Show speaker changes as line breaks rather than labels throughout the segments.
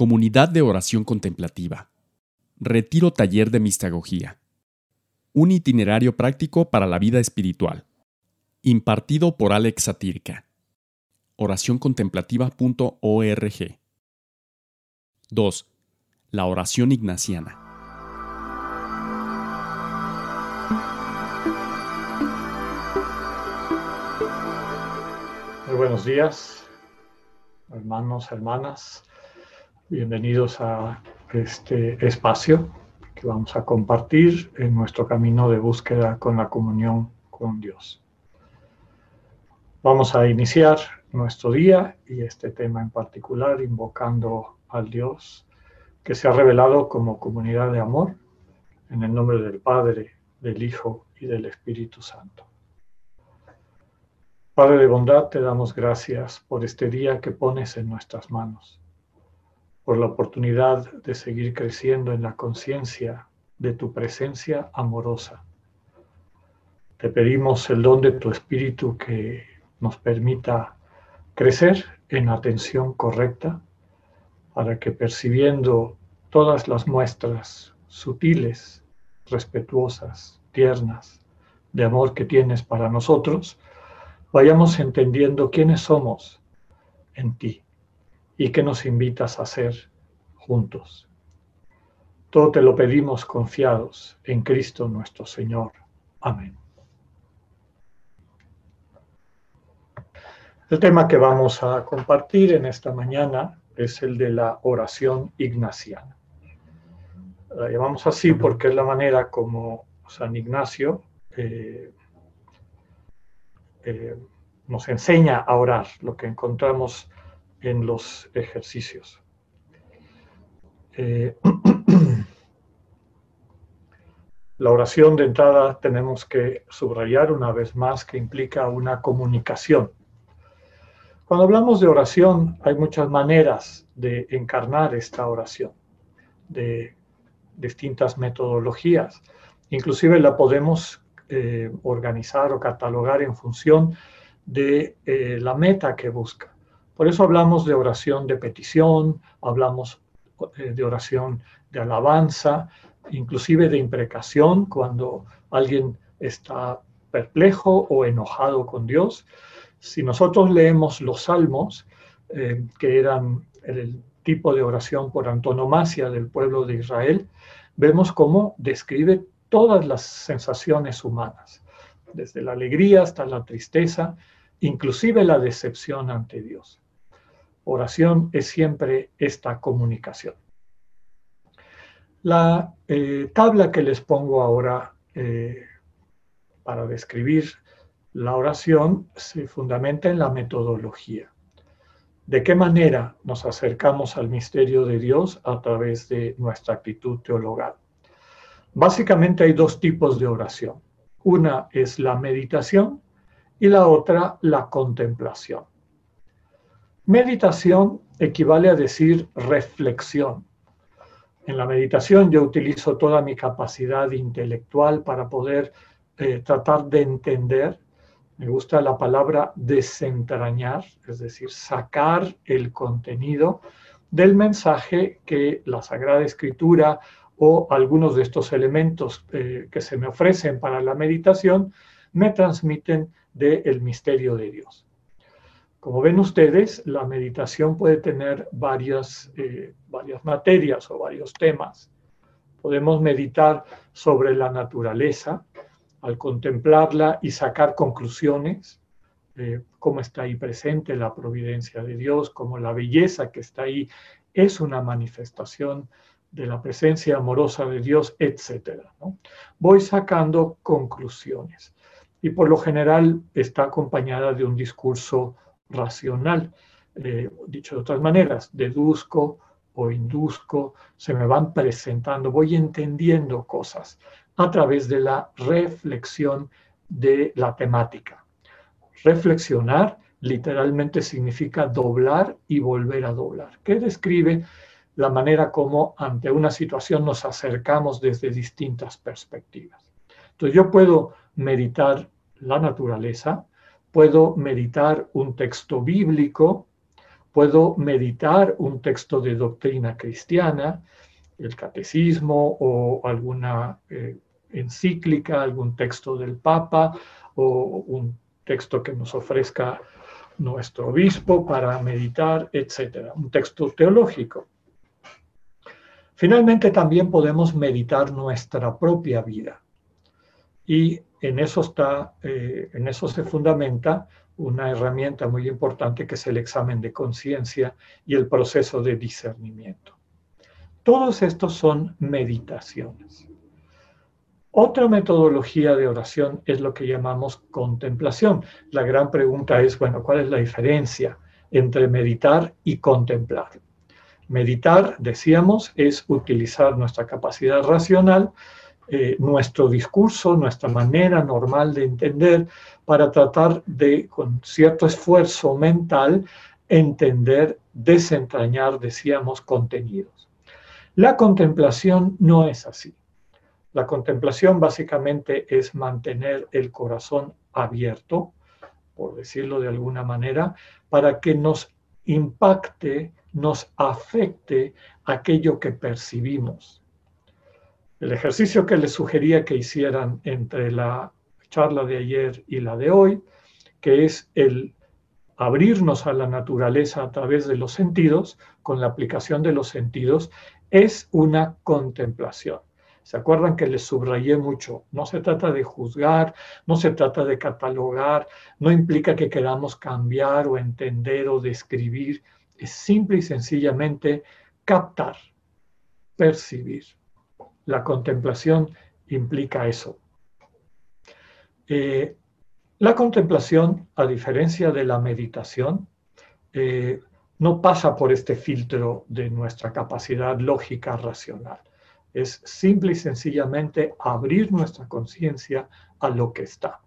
Comunidad de Oración Contemplativa. Retiro Taller de Mistagogía. Un itinerario práctico para la vida espiritual. Impartido por Alex Satirka. Oracióncontemplativa.org. 2. La oración ignaciana.
Muy buenos días, hermanos, hermanas. Bienvenidos a este espacio que vamos a compartir en nuestro camino de búsqueda con la comunión con Dios. Vamos a iniciar nuestro día y este tema en particular invocando al Dios que se ha revelado como comunidad de amor en el nombre del Padre, del Hijo y del Espíritu Santo. Padre de bondad, te damos gracias por este día que pones en nuestras manos por la oportunidad de seguir creciendo en la conciencia de tu presencia amorosa. Te pedimos el don de tu Espíritu que nos permita crecer en atención correcta para que percibiendo todas las muestras sutiles, respetuosas, tiernas, de amor que tienes para nosotros, vayamos entendiendo quiénes somos en ti y qué nos invitas a hacer juntos. Todo te lo pedimos confiados en Cristo nuestro Señor. Amén. El tema que vamos a compartir en esta mañana es el de la oración ignaciana. La llamamos así porque es la manera como San Ignacio eh, eh, nos enseña a orar, lo que encontramos en los ejercicios. Eh, la oración de entrada tenemos que subrayar una vez más que implica una comunicación. Cuando hablamos de oración hay muchas maneras de encarnar esta oración, de distintas metodologías. Inclusive la podemos eh, organizar o catalogar en función de eh, la meta que busca. Por eso hablamos de oración de petición, hablamos eh, de oración de alabanza, inclusive de imprecación cuando alguien está perplejo o enojado con Dios. Si nosotros leemos los salmos, eh, que eran el tipo de oración por antonomasia del pueblo de Israel, vemos cómo describe todas las sensaciones humanas, desde la alegría hasta la tristeza, inclusive la decepción ante Dios oración es siempre esta comunicación. La eh, tabla que les pongo ahora eh, para describir la oración se fundamenta en la metodología. ¿De qué manera nos acercamos al misterio de Dios a través de nuestra actitud teologal? Básicamente hay dos tipos de oración. Una es la meditación y la otra la contemplación. Meditación equivale a decir reflexión. En la meditación yo utilizo toda mi capacidad intelectual para poder eh, tratar de entender. Me gusta la palabra desentrañar, es decir, sacar el contenido del mensaje que la Sagrada Escritura o algunos de estos elementos eh, que se me ofrecen para la meditación me transmiten del misterio de Dios. Como ven ustedes, la meditación puede tener varias, eh, varias materias o varios temas. Podemos meditar sobre la naturaleza, al contemplarla y sacar conclusiones, cómo está ahí presente la providencia de Dios, cómo la belleza que está ahí es una manifestación de la presencia amorosa de Dios, etc. Voy sacando conclusiones y por lo general está acompañada de un discurso racional. Eh, dicho de otras maneras, deduzco o induzco, se me van presentando, voy entendiendo cosas a través de la reflexión de la temática. Reflexionar literalmente significa doblar y volver a doblar, que describe la manera como ante una situación nos acercamos desde distintas perspectivas. Entonces yo puedo meditar la naturaleza, puedo meditar un texto bíblico puedo meditar un texto de doctrina cristiana, el catecismo o alguna eh, encíclica, algún texto del Papa o un texto que nos ofrezca nuestro obispo para meditar, etcétera, un texto teológico. Finalmente también podemos meditar nuestra propia vida y en eso está, eh, en eso se fundamenta una herramienta muy importante que es el examen de conciencia y el proceso de discernimiento. Todos estos son meditaciones. Otra metodología de oración es lo que llamamos contemplación. La gran pregunta es, bueno, ¿cuál es la diferencia entre meditar y contemplar? Meditar, decíamos, es utilizar nuestra capacidad racional, eh, nuestro discurso, nuestra manera normal de entender, para tratar de, con cierto esfuerzo mental, entender, desentrañar, decíamos, contenidos. La contemplación no es así. La contemplación básicamente es mantener el corazón abierto, por decirlo de alguna manera, para que nos impacte, nos afecte aquello que percibimos. El ejercicio que les sugería que hicieran entre la charla de ayer y la de hoy, que es el abrirnos a la naturaleza a través de los sentidos, con la aplicación de los sentidos, es una contemplación. ¿Se acuerdan que les subrayé mucho? No se trata de juzgar, no se trata de catalogar, no implica que queramos cambiar o entender o describir. Es simple y sencillamente captar, percibir. La contemplación implica eso. Eh, la contemplación, a diferencia de la meditación, eh, no pasa por este filtro de nuestra capacidad lógica racional. Es simple y sencillamente abrir nuestra conciencia a lo que está.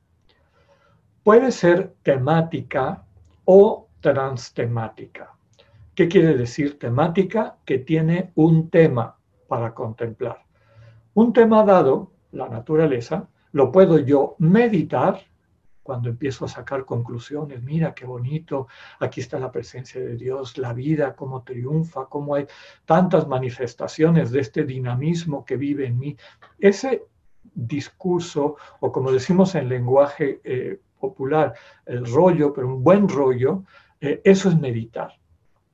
Puede ser temática o transtemática. ¿Qué quiere decir temática? Que tiene un tema para contemplar. Un tema dado, la naturaleza, lo puedo yo meditar cuando empiezo a sacar conclusiones, mira qué bonito, aquí está la presencia de Dios, la vida, cómo triunfa, cómo hay tantas manifestaciones de este dinamismo que vive en mí. Ese discurso, o como decimos en lenguaje eh, popular, el rollo, pero un buen rollo, eh, eso es meditar.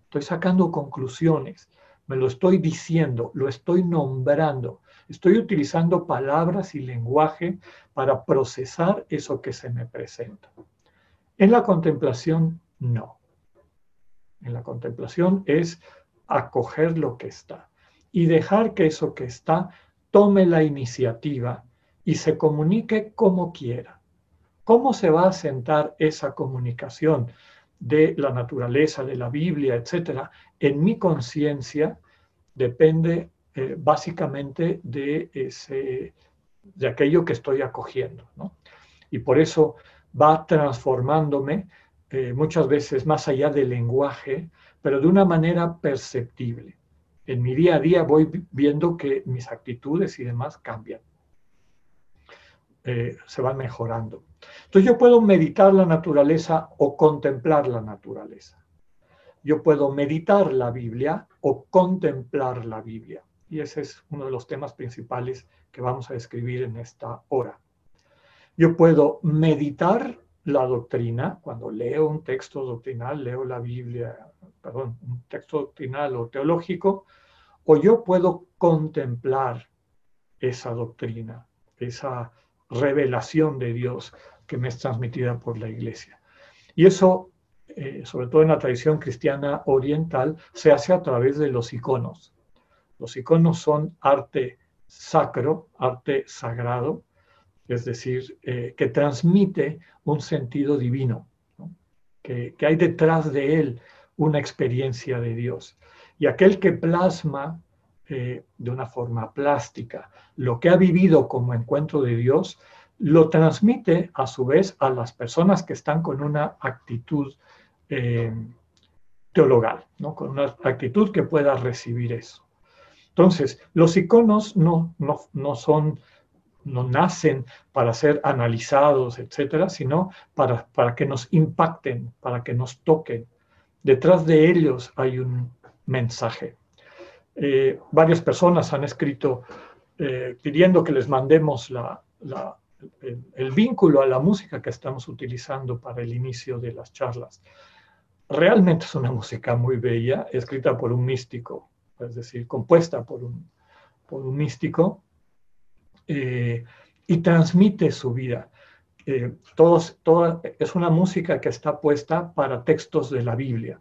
Estoy sacando conclusiones, me lo estoy diciendo, lo estoy nombrando, estoy utilizando palabras y lenguaje para procesar eso que se me presenta. En la contemplación, no. En la contemplación es acoger lo que está y dejar que eso que está tome la iniciativa y se comunique como quiera. ¿Cómo se va a sentar esa comunicación de la naturaleza, de la Biblia, etcétera, en mi conciencia depende eh, básicamente de ese, de aquello que estoy acogiendo. Y por eso va transformándome eh, muchas veces más allá del lenguaje, pero de una manera perceptible. En mi día a día voy viendo que mis actitudes y demás cambian, eh, se van mejorando. Entonces yo puedo meditar la naturaleza o contemplar la naturaleza. Yo puedo meditar la Biblia o contemplar la Biblia. Y ese es uno de los temas principales que vamos a describir en esta hora. Yo puedo meditar la doctrina, cuando leo un texto doctrinal, leo la Biblia, perdón, un texto doctrinal o teológico, o yo puedo contemplar esa doctrina, esa revelación de Dios que me es transmitida por la iglesia. Y eso, eh, sobre todo en la tradición cristiana oriental, se hace a través de los iconos. Los iconos son arte sacro, arte sagrado, es decir, eh, que transmite un sentido divino, que, hay detrás de él una experiencia de Dios. Y aquel que plasma eh, de una forma plástica lo que ha vivido como encuentro de Dios, lo transmite a su vez a las personas que están con una actitud eh, teologal, ¿no? con una actitud que pueda recibir eso. Entonces, los iconos no, no, son, no nacen para ser analizados, etcétera, sino para, para que nos impacten, para que nos toquen, Detrás de ellos hay un mensaje. Eh, varias personas han escrito eh, pidiendo que les mandemos el, vínculo a la música que estamos utilizando para el inicio de las charlas. Realmente es una música muy bella, escrita por un místico, es decir, compuesta por un, místico, eh, y transmite su vida. todos, es una música que está puesta para textos de la Biblia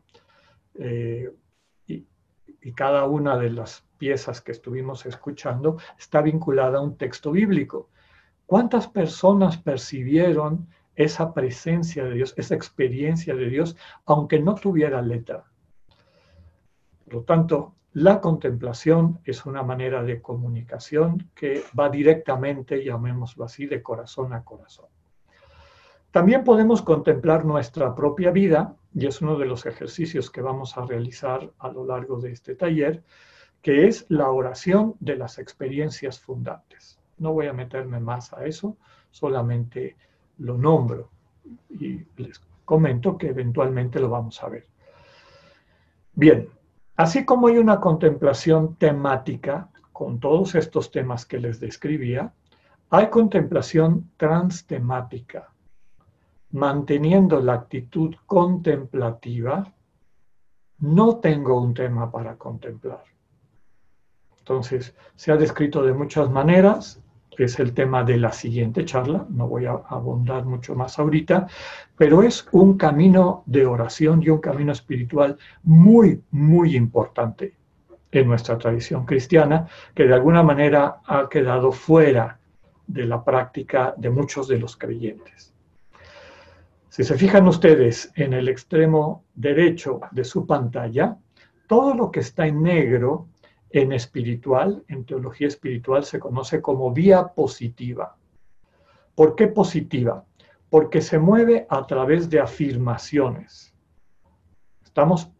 y cada una de las piezas que estuvimos escuchando está vinculada a un texto bíblico. ¿Cuántas personas percibieron esa presencia de Dios, esa experiencia de Dios, aunque no tuviera letra? Por lo tanto, la contemplación es una manera de comunicación que va directamente, llamémoslo así, de corazón a corazón. También podemos contemplar nuestra propia vida, y es uno de los ejercicios que vamos a realizar a lo largo de este taller, que es la oración de las experiencias fundantes. No voy a meterme más a eso, solamente lo nombro y les comento que eventualmente lo vamos a ver. Bien, así como hay una contemplación temática con todos estos temas que les describía, hay contemplación transtemática manteniendo la actitud contemplativa, no tengo un tema para contemplar. Entonces, se ha descrito de muchas maneras, es el tema de la siguiente charla, no voy a abundar mucho más ahorita, pero es un camino de oración y un camino espiritual muy, muy importante en nuestra tradición cristiana, que de alguna manera ha quedado fuera de la práctica de muchos de los creyentes. Si se fijan ustedes en el extremo derecho de su pantalla, todo lo que está en negro en espiritual, en teología espiritual, se conoce como vía positiva. ¿Por qué positiva? Porque se mueve a través de afirmaciones. Estamos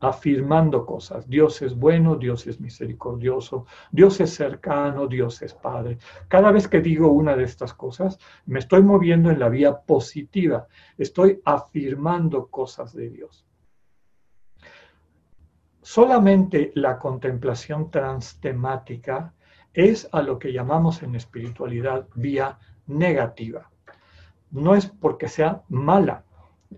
afirmando cosas. Dios es bueno, Dios es misericordioso, Dios es cercano, Dios es Padre. Cada vez que digo una de estas cosas, me estoy moviendo en la vía positiva. Estoy afirmando cosas de Dios. Solamente la contemplación transtemática es a lo que llamamos en espiritualidad vía negativa. No es porque sea mala,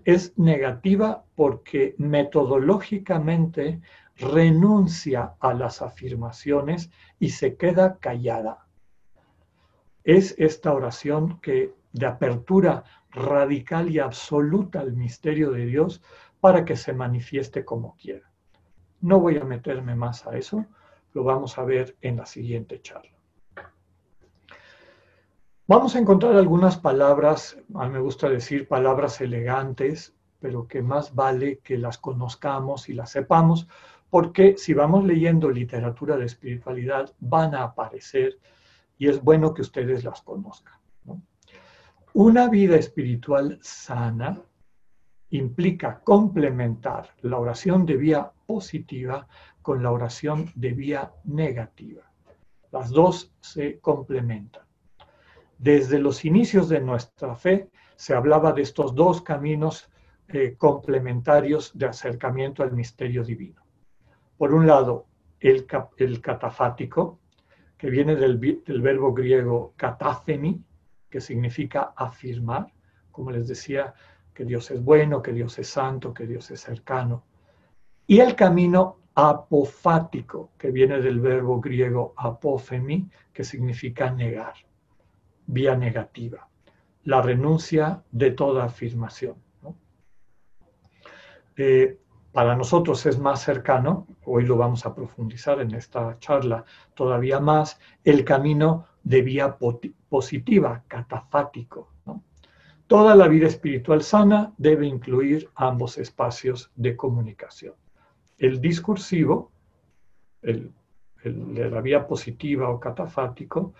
es negativa porque metodológicamente renuncia a las afirmaciones y se queda callada. Es esta oración que de apertura radical y absoluta al misterio de Dios para que se manifieste como quiera. No voy a meterme más a eso, lo vamos a ver en la siguiente charla. Vamos a encontrar algunas palabras, a mí me gusta decir palabras elegantes, pero que más vale que las conozcamos y las sepamos, porque si vamos leyendo literatura de espiritualidad van a aparecer y es bueno que ustedes las conozcan. Una vida espiritual sana implica complementar la oración de vía positiva con la oración de vía negativa. Las dos se complementan. Desde los inicios de nuestra fe se hablaba de estos dos caminos eh, complementarios de acercamiento al misterio divino. Por un lado, el, catafático, que viene del, del verbo griego katáfemi, que significa afirmar, como les decía, que Dios es bueno, que Dios es santo, que Dios es cercano. Y el camino apofático, que viene del verbo griego apófemi, que significa negar vía negativa, la renuncia de toda afirmación. Eh, para nosotros es más cercano, hoy lo vamos a profundizar en esta charla todavía más, el camino de vía positiva, catafático. Toda la vida espiritual sana debe incluir ambos espacios de comunicación. El discursivo, el, de la vía positiva o catafático,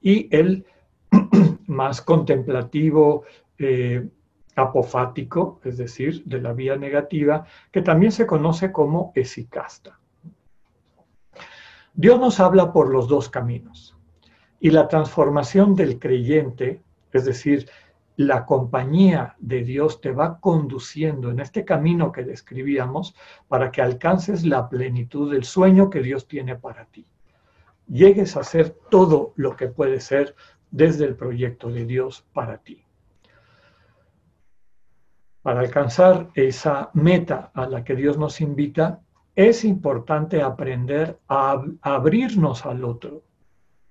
y el más contemplativo, eh, apofático, es decir, de la vía negativa, que también se conoce como esicasta. Dios nos habla por los dos caminos y la transformación del creyente, es decir, la compañía de Dios te va conduciendo en este camino que describíamos para que alcances la plenitud del sueño que Dios tiene para ti. Llegues a ser todo lo que puede ser desde el proyecto de Dios para ti. Para alcanzar esa meta a la que Dios nos invita, es importante aprender a abrirnos al otro,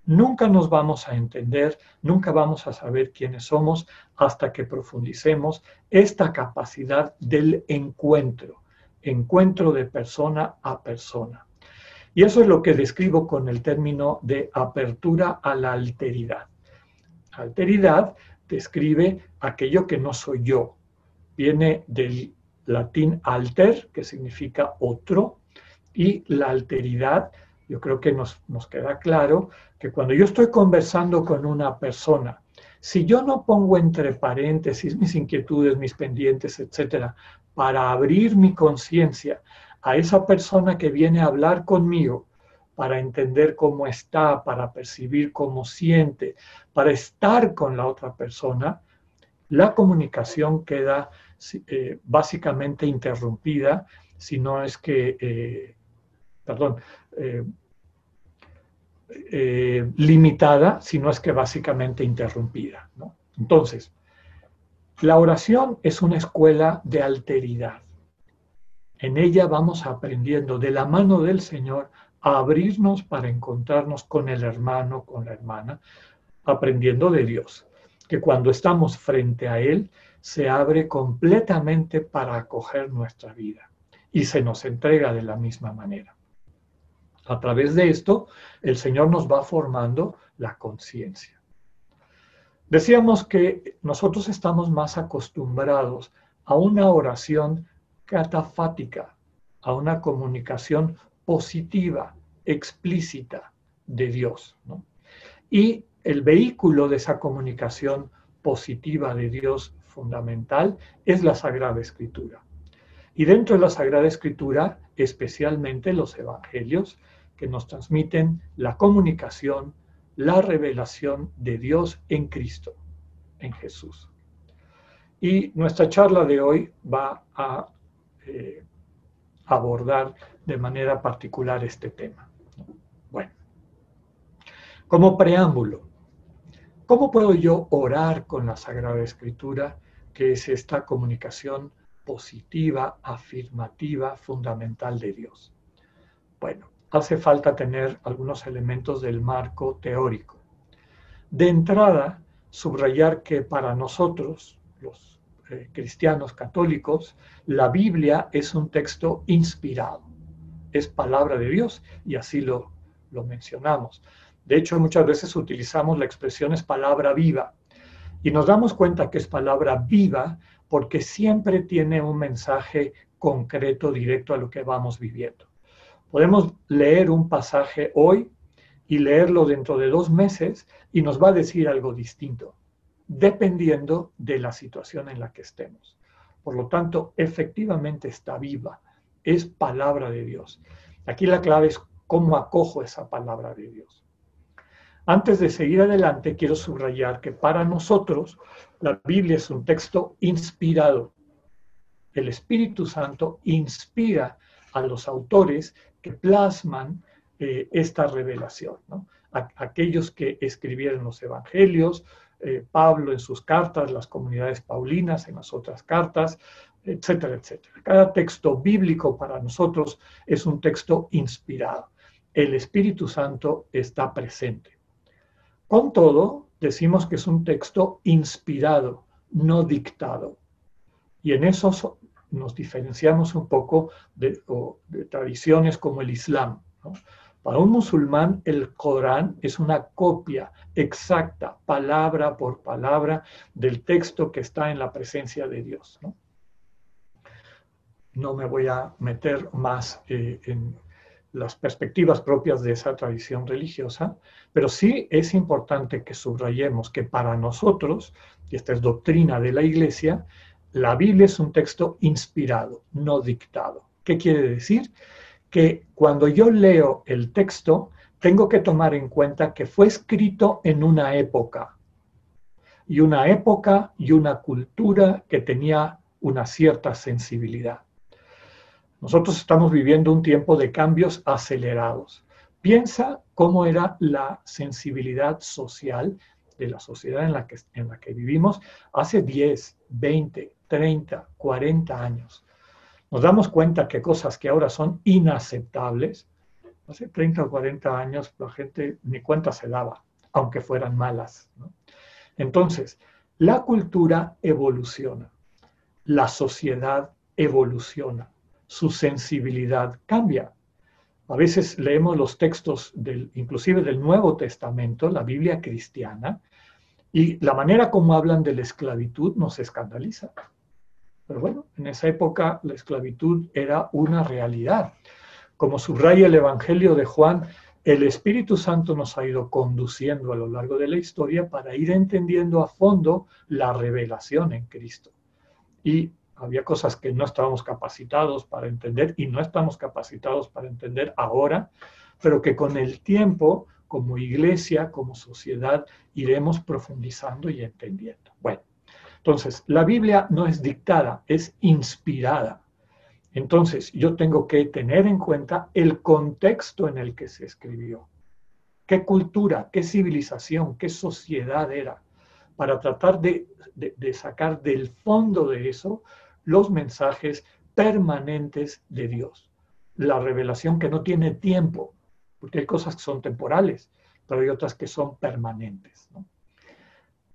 Nunca nos vamos a entender, nunca vamos a saber quiénes somos hasta que profundicemos esta capacidad del encuentro, encuentro de persona a persona. Y eso es lo que describo con el término de apertura a la alteridad. Alteridad describe aquello que no soy yo. Viene del latín alter, que significa otro, y la alteridad yo creo que nos, queda claro que cuando yo estoy conversando con una persona, si yo no pongo entre paréntesis mis inquietudes, mis pendientes, etcétera, para abrir mi conciencia a esa persona que viene a hablar conmigo, para entender cómo está, para percibir cómo siente, para estar con la otra persona, la comunicación queda eh, básicamente interrumpida, si no es que, eh, perdón, eh, eh, limitada, sino es que básicamente interrumpida. Entonces, la oración es una escuela de alteridad. En ella vamos aprendiendo de la mano del Señor a abrirnos para encontrarnos con el hermano, con la hermana, aprendiendo de Dios, que cuando estamos frente a Él se abre completamente para acoger nuestra vida y se nos entrega de la misma manera. A través de esto, el Señor nos va formando la conciencia. Decíamos que nosotros estamos más acostumbrados a una oración catafática, a una comunicación positiva, explícita de Dios. Y el vehículo de esa comunicación positiva de Dios fundamental es la Sagrada Escritura. Y dentro de la Sagrada Escritura, especialmente los Evangelios, que nos transmiten la comunicación, la revelación de Dios en Cristo, en Jesús. Y nuestra charla de hoy va a eh, abordar de manera particular este tema. Bueno, como preámbulo, ¿cómo puedo yo orar con la Sagrada Escritura, que es esta comunicación positiva, afirmativa, fundamental de Dios? Bueno, hace falta tener algunos elementos del marco teórico. De entrada, subrayar que para nosotros, los eh, cristianos católicos, la Biblia es un texto inspirado, es palabra de Dios y así lo, lo mencionamos. De hecho, muchas veces utilizamos la expresión es palabra viva y nos damos cuenta que es palabra viva porque siempre tiene un mensaje concreto, directo a lo que vamos viviendo. Podemos leer un pasaje hoy y leerlo dentro de dos meses y nos va a decir algo distinto, dependiendo de la situación en la que estemos. Por lo tanto, efectivamente está viva, es palabra de Dios. Aquí la clave es cómo acojo esa palabra de Dios. Antes de seguir adelante, quiero subrayar que para nosotros la Biblia es un texto inspirado. El Espíritu Santo inspira a los autores que plasman eh, esta revelación. aquellos que escribieron los evangelios, eh, Pablo en sus cartas, las comunidades paulinas en las otras cartas, etcétera, etcétera. Cada texto bíblico para nosotros es un texto inspirado. El Espíritu Santo está presente. Con todo, decimos que es un texto inspirado, no dictado. Y en eso nos diferenciamos un poco de, tradiciones como el Islam. Para un musulmán el Corán es una copia exacta, palabra por palabra, del texto que está en la presencia de Dios. No, me voy a meter más eh, en las perspectivas propias de esa tradición religiosa, pero sí es importante que subrayemos que para nosotros, y esta es doctrina de la Iglesia, la Biblia es un texto inspirado, no dictado. ¿Qué quiere decir? Que cuando yo leo el texto, tengo que tomar en cuenta que fue escrito en una época. y una época y una cultura que tenía una cierta sensibilidad. Nosotros estamos viviendo un tiempo de cambios acelerados. Piensa cómo era la sensibilidad social de la sociedad en la que, en la que vivimos hace 10, 20, 30, 40 años. Nos damos cuenta que cosas que ahora son inaceptables, hace 30 o 40 años la gente ni cuenta se daba, aunque fueran malas. Entonces, la cultura evoluciona, la sociedad evoluciona, su sensibilidad cambia. A veces leemos los textos del, inclusive del Nuevo Testamento, la Biblia cristiana, y la manera como hablan de la esclavitud nos escandaliza. Pero bueno, en esa época la esclavitud era una realidad. Como subraya el Evangelio de Juan, el Espíritu Santo nos ha ido conduciendo a lo largo de la historia para ir entendiendo a fondo la revelación en Cristo. Y había cosas que no estábamos capacitados para entender y no estamos capacitados para entender ahora, pero que con el tiempo como iglesia, como sociedad, iremos profundizando y entendiendo. Bueno, entonces, la Biblia no es dictada, es inspirada. Entonces, yo tengo que tener en cuenta el contexto en el que se escribió. ¿Qué cultura, qué civilización, qué sociedad era? Para tratar de, de sacar del fondo de eso los mensajes permanentes de Dios. La revelación que no tiene tiempo, porque hay cosas que son temporales, pero hay otras que son permanentes.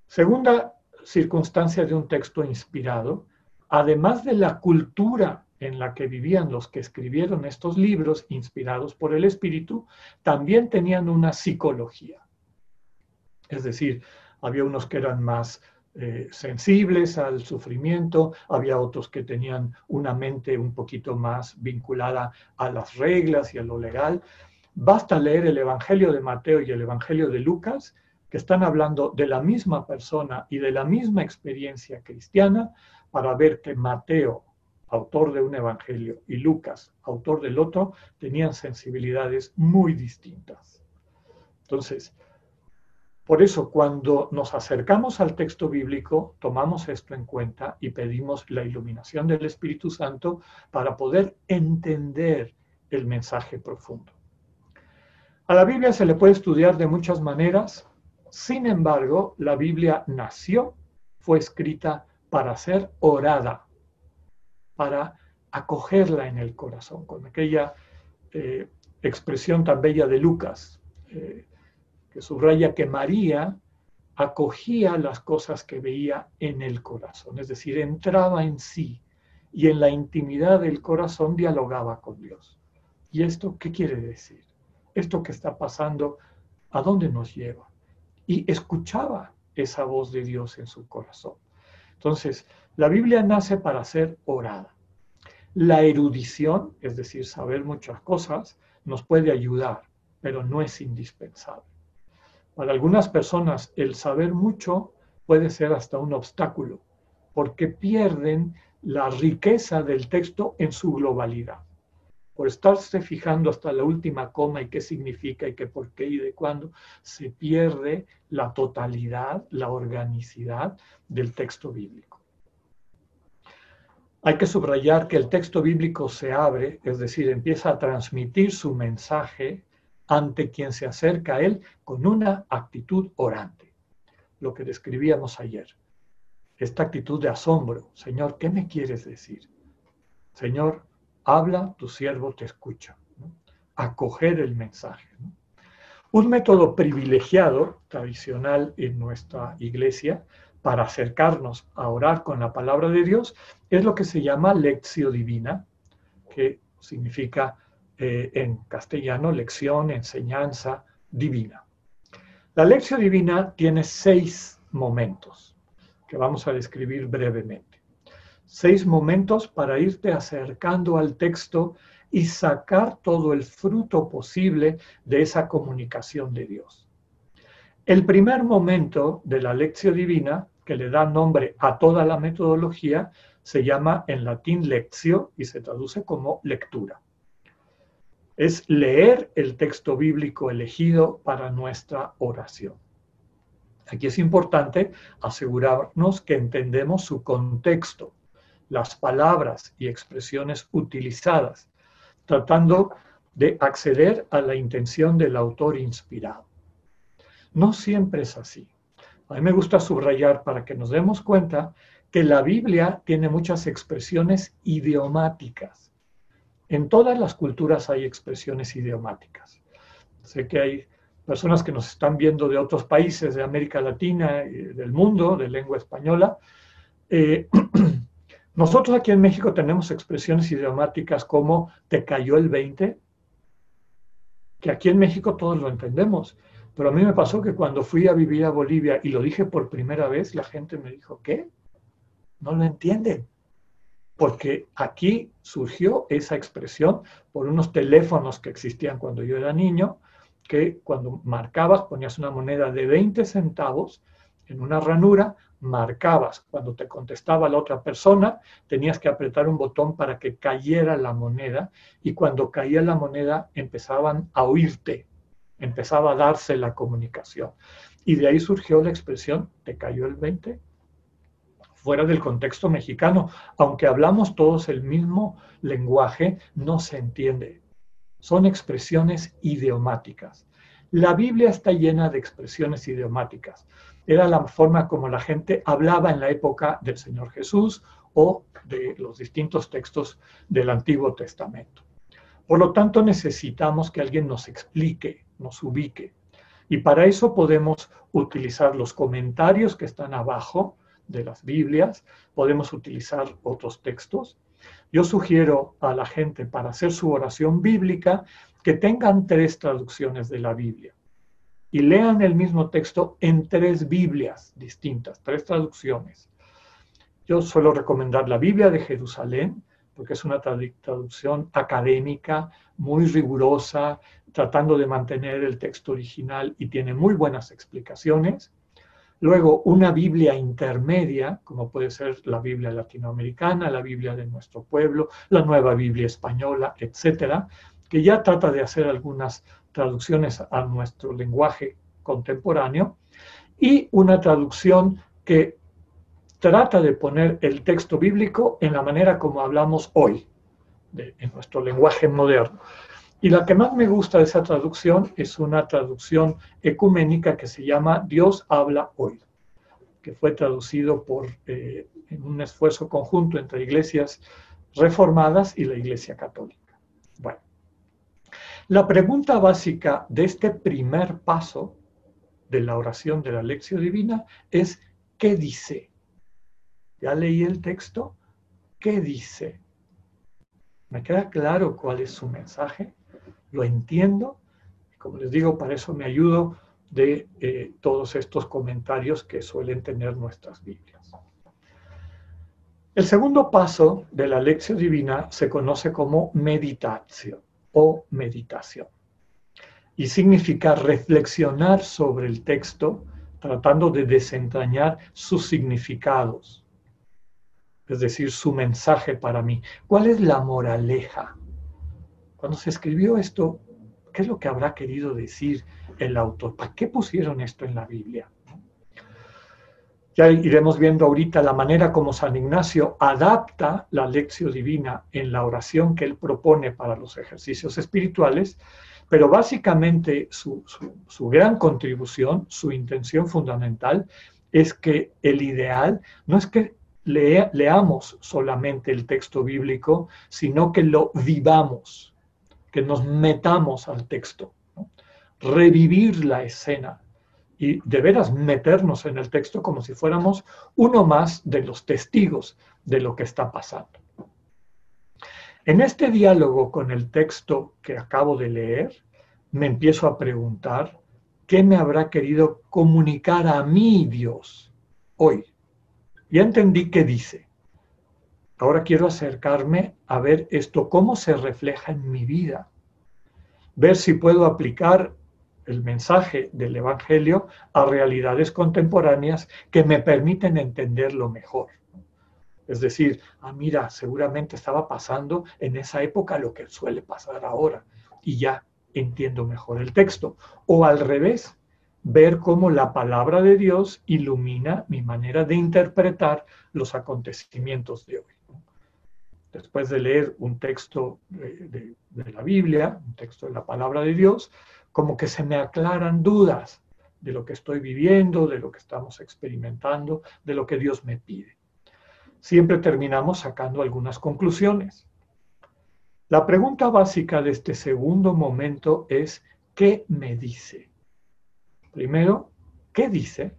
Segunda circunstancia de un texto inspirado, además de la cultura en la que vivían los que escribieron estos libros inspirados por el Espíritu, también tenían una psicología. Es decir, había unos que eran más eh, sensibles al sufrimiento, había otros que tenían una mente un poquito más vinculada a las reglas y a lo legal, Basta leer el Evangelio de Mateo y el Evangelio de Lucas, que están hablando de la misma persona y de la misma experiencia cristiana, para ver que Mateo, autor de un Evangelio, y Lucas, autor del otro, tenían sensibilidades muy distintas. Entonces, por eso cuando nos acercamos al texto bíblico, tomamos esto en cuenta y pedimos la iluminación del Espíritu Santo para poder entender el mensaje profundo. A la Biblia se le puede estudiar de muchas maneras, sin embargo, la Biblia nació, fue escrita para ser orada, para acogerla en el corazón, con aquella eh, expresión tan bella de Lucas, eh, que subraya que María acogía las cosas que veía en el corazón, es decir, entraba en sí y en la intimidad del corazón dialogaba con Dios. ¿Y esto qué quiere decir? esto que está pasando, ¿a dónde nos lleva? Y escuchaba esa voz de Dios en su corazón. Entonces, la Biblia nace para ser orada. La erudición, es decir, saber muchas cosas, nos puede ayudar, pero no es indispensable. Para algunas personas el saber mucho puede ser hasta un obstáculo, porque pierden la riqueza del texto en su globalidad por estarse fijando hasta la última coma y qué significa y qué por qué y de cuándo, se pierde la totalidad, la organicidad del texto bíblico. Hay que subrayar que el texto bíblico se abre, es decir, empieza a transmitir su mensaje ante quien se acerca a él con una actitud orante, lo que describíamos ayer. Esta actitud de asombro, Señor, ¿qué me quieres decir? Señor, habla, tu siervo te escucha. Acoger el mensaje. Un método privilegiado, tradicional en nuestra iglesia, para acercarnos a orar con la palabra de Dios, es lo que se llama lección divina, que significa eh, en castellano lección, enseñanza divina. La lección divina tiene seis momentos que vamos a describir brevemente seis momentos para irte acercando al texto y sacar todo el fruto posible de esa comunicación de Dios. El primer momento de la lección divina, que le da nombre a toda la metodología, se llama en latín lectio y se traduce como lectura. Es leer el texto bíblico elegido para nuestra oración. Aquí es importante asegurarnos que entendemos su contexto, las palabras y expresiones utilizadas, tratando de acceder a la intención del autor inspirado. No siempre es así. A mí me gusta subrayar para que nos demos cuenta que la Biblia tiene muchas expresiones idiomáticas. En todas las culturas hay expresiones idiomáticas. Sé que hay personas que nos están viendo de otros países de América Latina y del mundo, de lengua española. Eh, nosotros aquí en México tenemos expresiones idiomáticas como te cayó el 20, que aquí en México todos lo entendemos. Pero a mí me pasó que cuando fui a vivir a Bolivia y lo dije por primera vez, la gente me dijo, ¿qué? No lo entienden. Porque aquí surgió esa expresión por unos teléfonos que existían cuando yo era niño, que cuando marcabas ponías una moneda de 20 centavos en una ranura, marcabas. Cuando te contestaba la otra persona, tenías que apretar un botón para que cayera la moneda y cuando caía la moneda empezaban a oírte, empezaba a darse la comunicación. Y de ahí surgió la expresión, ¿te cayó el 20? Fuera del contexto mexicano, aunque hablamos todos el mismo lenguaje, no se entiende. Son expresiones idiomáticas. La Biblia está llena de expresiones idiomáticas era la forma como la gente hablaba en la época del Señor Jesús o de los distintos textos del Antiguo Testamento. Por lo tanto, necesitamos que alguien nos explique, nos ubique. Y para eso podemos utilizar los comentarios que están abajo de las Biblias, podemos utilizar otros textos. Yo sugiero a la gente para hacer su oración bíblica que tengan tres traducciones de la Biblia y lean el mismo texto en tres Biblias distintas, tres traducciones. Yo suelo recomendar la Biblia de Jerusalén, porque es una traducción académica, muy rigurosa, tratando de mantener el texto original y tiene muy buenas explicaciones. Luego, una Biblia intermedia, como puede ser la Biblia latinoamericana, la Biblia de nuestro pueblo, la nueva Biblia española, etcétera, que ya trata de hacer algunas traducciones a nuestro lenguaje contemporáneo, y una traducción que trata de poner el texto bíblico en la manera como hablamos hoy, en nuestro lenguaje moderno. Y la que más me gusta de esa traducción es una traducción ecuménica que se llama Dios habla hoy, que fue traducido por, eh, en un esfuerzo conjunto entre iglesias reformadas y la Iglesia Católica. Bueno, la pregunta básica de este primer paso de la oración de la lección divina es, ¿qué dice? Ya leí el texto, ¿qué dice? ¿Me queda claro cuál es su mensaje? ¿Lo entiendo? Como les digo, para eso me ayudo de eh, todos estos comentarios que suelen tener nuestras Biblias. El segundo paso de la lección divina se conoce como meditación o meditación. Y significa reflexionar sobre el texto tratando de desentrañar sus significados, es decir, su mensaje para mí. ¿Cuál es la moraleja? Cuando se escribió esto, ¿qué es lo que habrá querido decir el autor? ¿Para qué pusieron esto en la Biblia? Ya iremos viendo ahorita la manera como San Ignacio adapta la lección divina en la oración que él propone para los ejercicios espirituales, pero básicamente su, gran contribución, su intención fundamental, es que el ideal no es que leamos solamente el texto bíblico, sino que lo vivamos, que nos metamos al texto, revivir la escena, y de veras meternos en el texto como si fuéramos uno más de los testigos de lo que está pasando. En este diálogo con el texto que acabo de leer, me empiezo a preguntar qué me habrá querido comunicar a mí Dios hoy. Ya entendí qué dice. Ahora quiero acercarme a ver esto, cómo se refleja en mi vida. Ver si puedo aplicar el mensaje del Evangelio a realidades contemporáneas que me permiten entenderlo mejor. Es decir, ah, mira, seguramente estaba pasando en esa época lo que suele pasar ahora y ya entiendo mejor el texto. O al revés, ver cómo la palabra de Dios ilumina mi manera de interpretar los acontecimientos de hoy. Después de leer un texto de, la Biblia, un texto de la palabra de Dios, como que se me aclaran dudas de lo que estoy viviendo, de lo que estamos experimentando, de lo que Dios me pide. Siempre terminamos sacando algunas conclusiones. La pregunta básica de este segundo momento es, ¿qué me dice? Primero, ¿qué dice?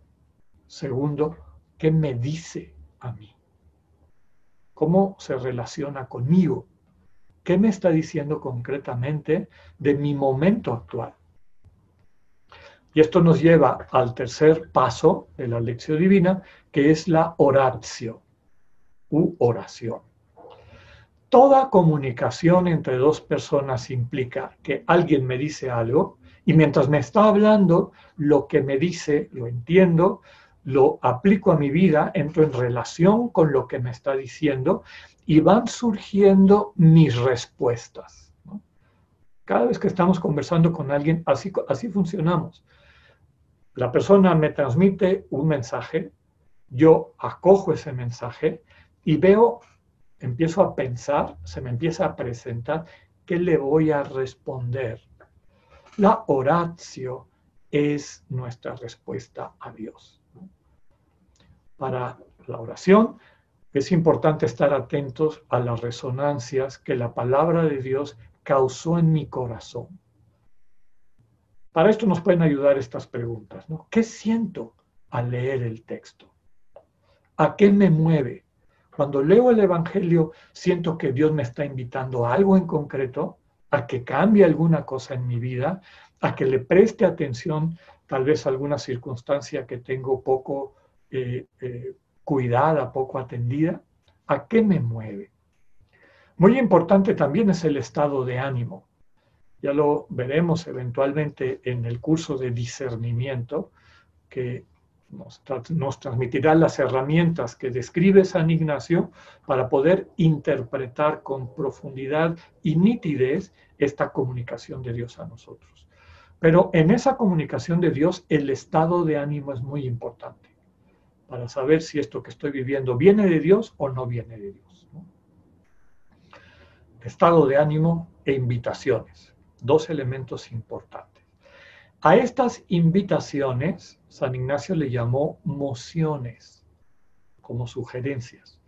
Segundo, ¿qué me dice a mí? ¿Cómo se relaciona conmigo? ¿Qué me está diciendo concretamente de mi momento actual? Y esto nos lleva al tercer paso de la lección divina, que es la oratio u oración. Toda comunicación entre dos personas implica que alguien me dice algo y mientras me está hablando, lo que me dice lo entiendo, lo aplico a mi vida, entro en relación con lo que me está diciendo y van surgiendo mis respuestas. Cada vez que estamos conversando con alguien, así, así funcionamos. La persona me transmite un mensaje, yo acojo ese mensaje y veo, empiezo a pensar, se me empieza a presentar, ¿qué le voy a responder? La oratio es nuestra respuesta a Dios. Para la oración es importante estar atentos a las resonancias que la palabra de Dios causó en mi corazón. Para esto nos pueden ayudar estas preguntas. ¿Qué siento al leer el texto? ¿A qué me mueve? Cuando leo el Evangelio, siento que Dios me está invitando a algo en concreto a que cambie alguna cosa en mi vida, a que le preste atención tal vez a alguna circunstancia que tengo poco eh, eh, cuidada, poco atendida. ¿A qué me mueve? Muy importante también es el estado de ánimo. Ya lo veremos eventualmente en el curso de discernimiento que nos, nos, transmitirá las herramientas que describe San Ignacio para poder interpretar con profundidad y nitidez esta comunicación de Dios a nosotros. Pero en esa comunicación de Dios el estado de ánimo es muy importante para saber si esto que estoy viviendo viene de Dios o no viene de Dios. Estado de ánimo e invitaciones, dos elementos importantes. A estas invitaciones, San Ignacio le llamó mociones, como sugerencias.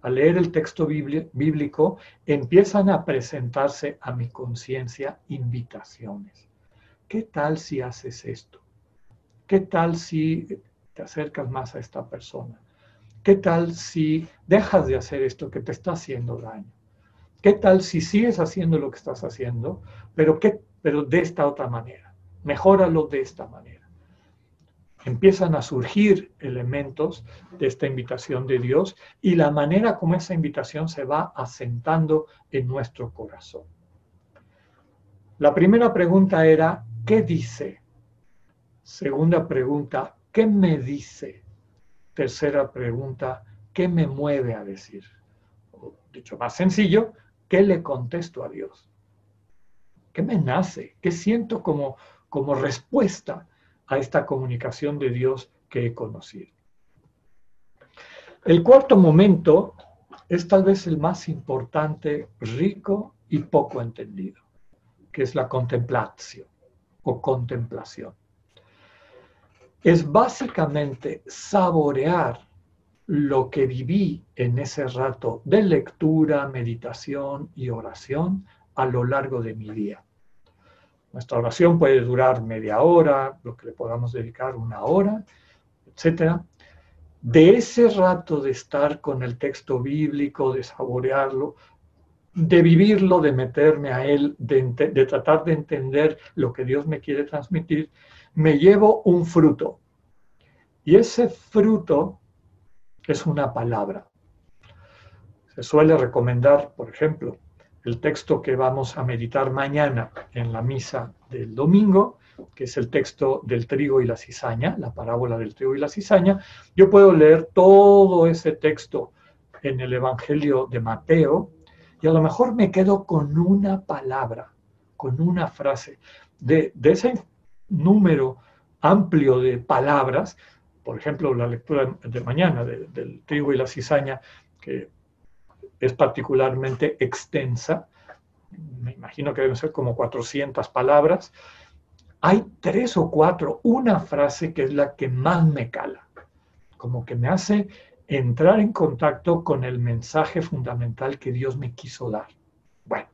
Al leer el texto bíblico, empiezan a presentarse a mi conciencia invitaciones. ¿Qué tal si haces esto? ¿Qué tal si te acercas más a esta persona? ¿Qué tal si dejas de hacer esto que te está haciendo daño? ¿Qué tal si sigues haciendo lo que estás haciendo, pero, qué, pero de esta otra manera? mejóralo de esta manera. Empiezan a surgir elementos de esta invitación de Dios y la manera como esa invitación se va asentando en nuestro corazón. La primera pregunta era, ¿qué dice? Segunda pregunta, ¿qué me dice? Tercera pregunta, ¿qué me mueve a decir? O, dicho más sencillo, ¿qué le contesto a Dios? ¿Qué me nace? ¿Qué siento como, como respuesta a esta comunicación de Dios que he conocido. El cuarto momento es tal vez el más importante, rico y poco entendido, que es la contemplación o contemplación. Es básicamente saborear lo que viví en ese rato de lectura, meditación y oración a lo largo de mi día. Nuestra oración puede durar media hora, lo que le podamos dedicar una hora, etc. De ese rato de estar con el texto bíblico, de saborearlo, de vivirlo, de meterme a él, de, de tratar de entender lo que Dios me quiere transmitir, me llevo un fruto. Y ese fruto es una palabra. Se suele recomendar, por ejemplo, el texto que vamos a meditar mañana en la misa del domingo, que es el texto del trigo y la cizaña, la parábola del trigo y la cizaña, yo puedo leer todo ese texto en el Evangelio de Mateo y a lo mejor me quedo con una palabra, con una frase. De, ese número amplio de palabras, por ejemplo, la lectura de mañana del trigo y la cizaña, que es particularmente extensa, me imagino que deben ser como 400 palabras, hay tres o cuatro, una frase que es la que más me cala, como que me hace entrar en contacto con el mensaje fundamental que Dios me quiso dar. Bueno,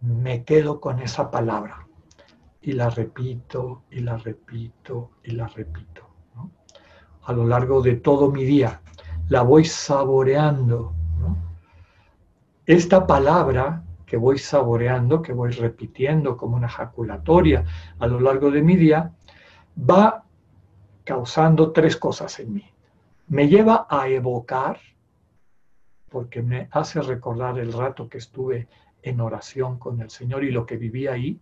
me quedo con esa palabra y la repito y la repito y la repito. A lo largo de todo mi día la voy saboreando. Esta palabra que voy saboreando, que voy repitiendo como una jaculatoria a lo largo de mi día, va causando tres cosas en mí. Me lleva a evocar, porque me hace recordar el rato que estuve en oración con el Señor y lo que viví ahí,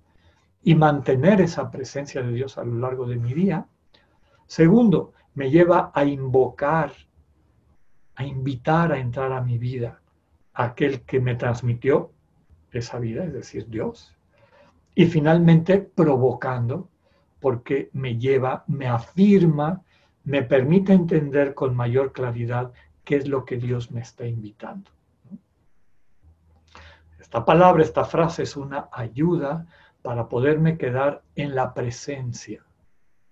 y mantener esa presencia de Dios a lo largo de mi día. Segundo, me lleva a invocar, a invitar a entrar a mi vida aquel que me transmitió esa vida, es decir, Dios. Y finalmente, provocando, porque me lleva, me afirma, me permite entender con mayor claridad qué es lo que Dios me está invitando. Esta palabra, esta frase es una ayuda para poderme quedar en la presencia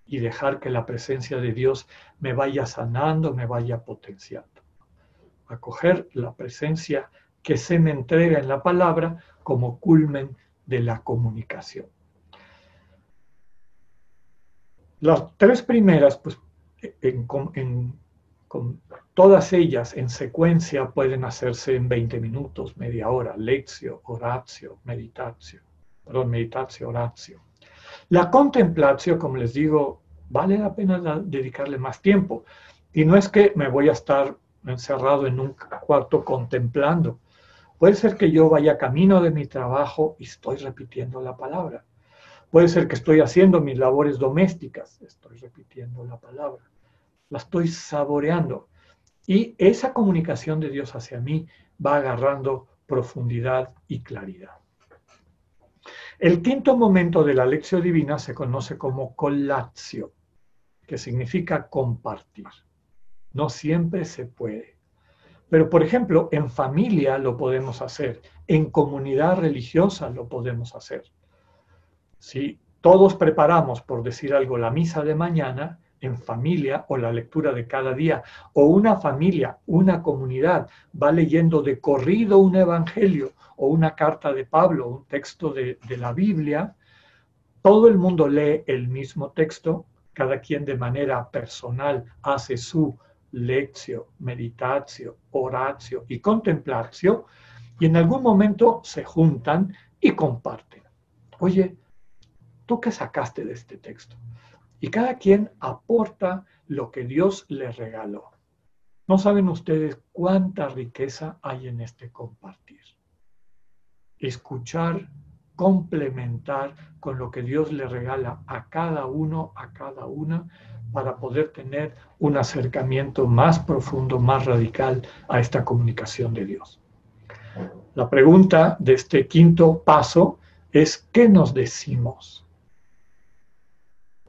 y dejar que la presencia de Dios me vaya sanando, me vaya potenciando. Acoger la presencia que se me entrega en la palabra como culmen de la comunicación. Las tres primeras, pues todas ellas en secuencia pueden hacerse en 20 minutos, media hora, lección, oratio, meditatio, perdón, meditatio, oratio. La contemplación, como les digo, vale la pena dedicarle más tiempo. Y no es que me voy a estar encerrado en un cuarto contemplando. Puede ser que yo vaya camino de mi trabajo y estoy repitiendo la palabra. Puede ser que estoy haciendo mis labores domésticas, estoy repitiendo la palabra. La estoy saboreando. Y esa comunicación de Dios hacia mí va agarrando profundidad y claridad. El quinto momento de la lección divina se conoce como colatio, que significa compartir. No siempre se puede. Pero, por ejemplo, en familia lo podemos hacer, en comunidad religiosa lo podemos hacer. Si todos preparamos, por decir algo, la misa de mañana, en familia o la lectura de cada día, o una familia, una comunidad va leyendo de corrido un evangelio o una carta de Pablo, un texto de, de la Biblia, todo el mundo lee el mismo texto, cada quien de manera personal hace su lección, meditación, oratio y contemplación, y en algún momento se juntan y comparten. Oye, ¿tú qué sacaste de este texto? Y cada quien aporta lo que Dios le regaló. No saben ustedes cuánta riqueza hay en este compartir. Escuchar, complementar con lo que Dios le regala a cada uno, a cada una, para poder tener un acercamiento más profundo, más radical a esta comunicación de Dios. La pregunta de este quinto paso es, ¿qué nos decimos?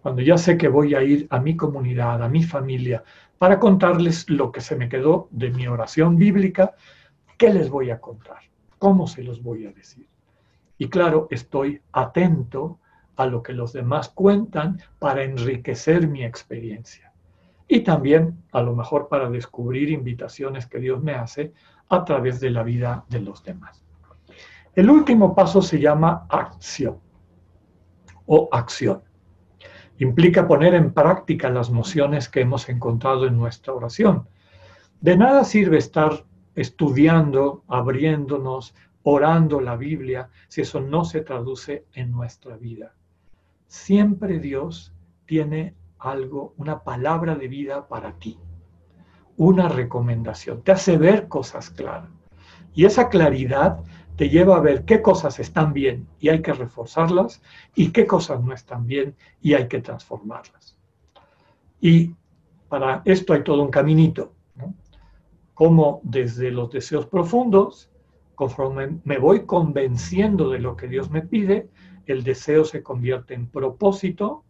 Cuando ya sé que voy a ir a mi comunidad, a mi familia, para contarles lo que se me quedó de mi oración bíblica, ¿qué les voy a contar? ¿Cómo se los voy a decir? Y claro, estoy atento a lo que los demás cuentan para enriquecer mi experiencia. Y también, a lo mejor, para descubrir invitaciones que Dios me hace a través de la vida de los demás. El último paso se llama acción o acción. Implica poner en práctica las nociones que hemos encontrado en nuestra oración. De nada sirve estar estudiando, abriéndonos, orando la Biblia si eso no se traduce en nuestra vida siempre Dios tiene algo, una palabra de vida para ti, una recomendación, te hace ver cosas claras. Y esa claridad te lleva a ver qué cosas están bien y hay que reforzarlas y qué cosas no están bien y hay que transformarlas. Y para esto hay todo un caminito, como desde los deseos profundos, conforme me voy convenciendo de lo que Dios me pide, el deseo se convierte en propósito,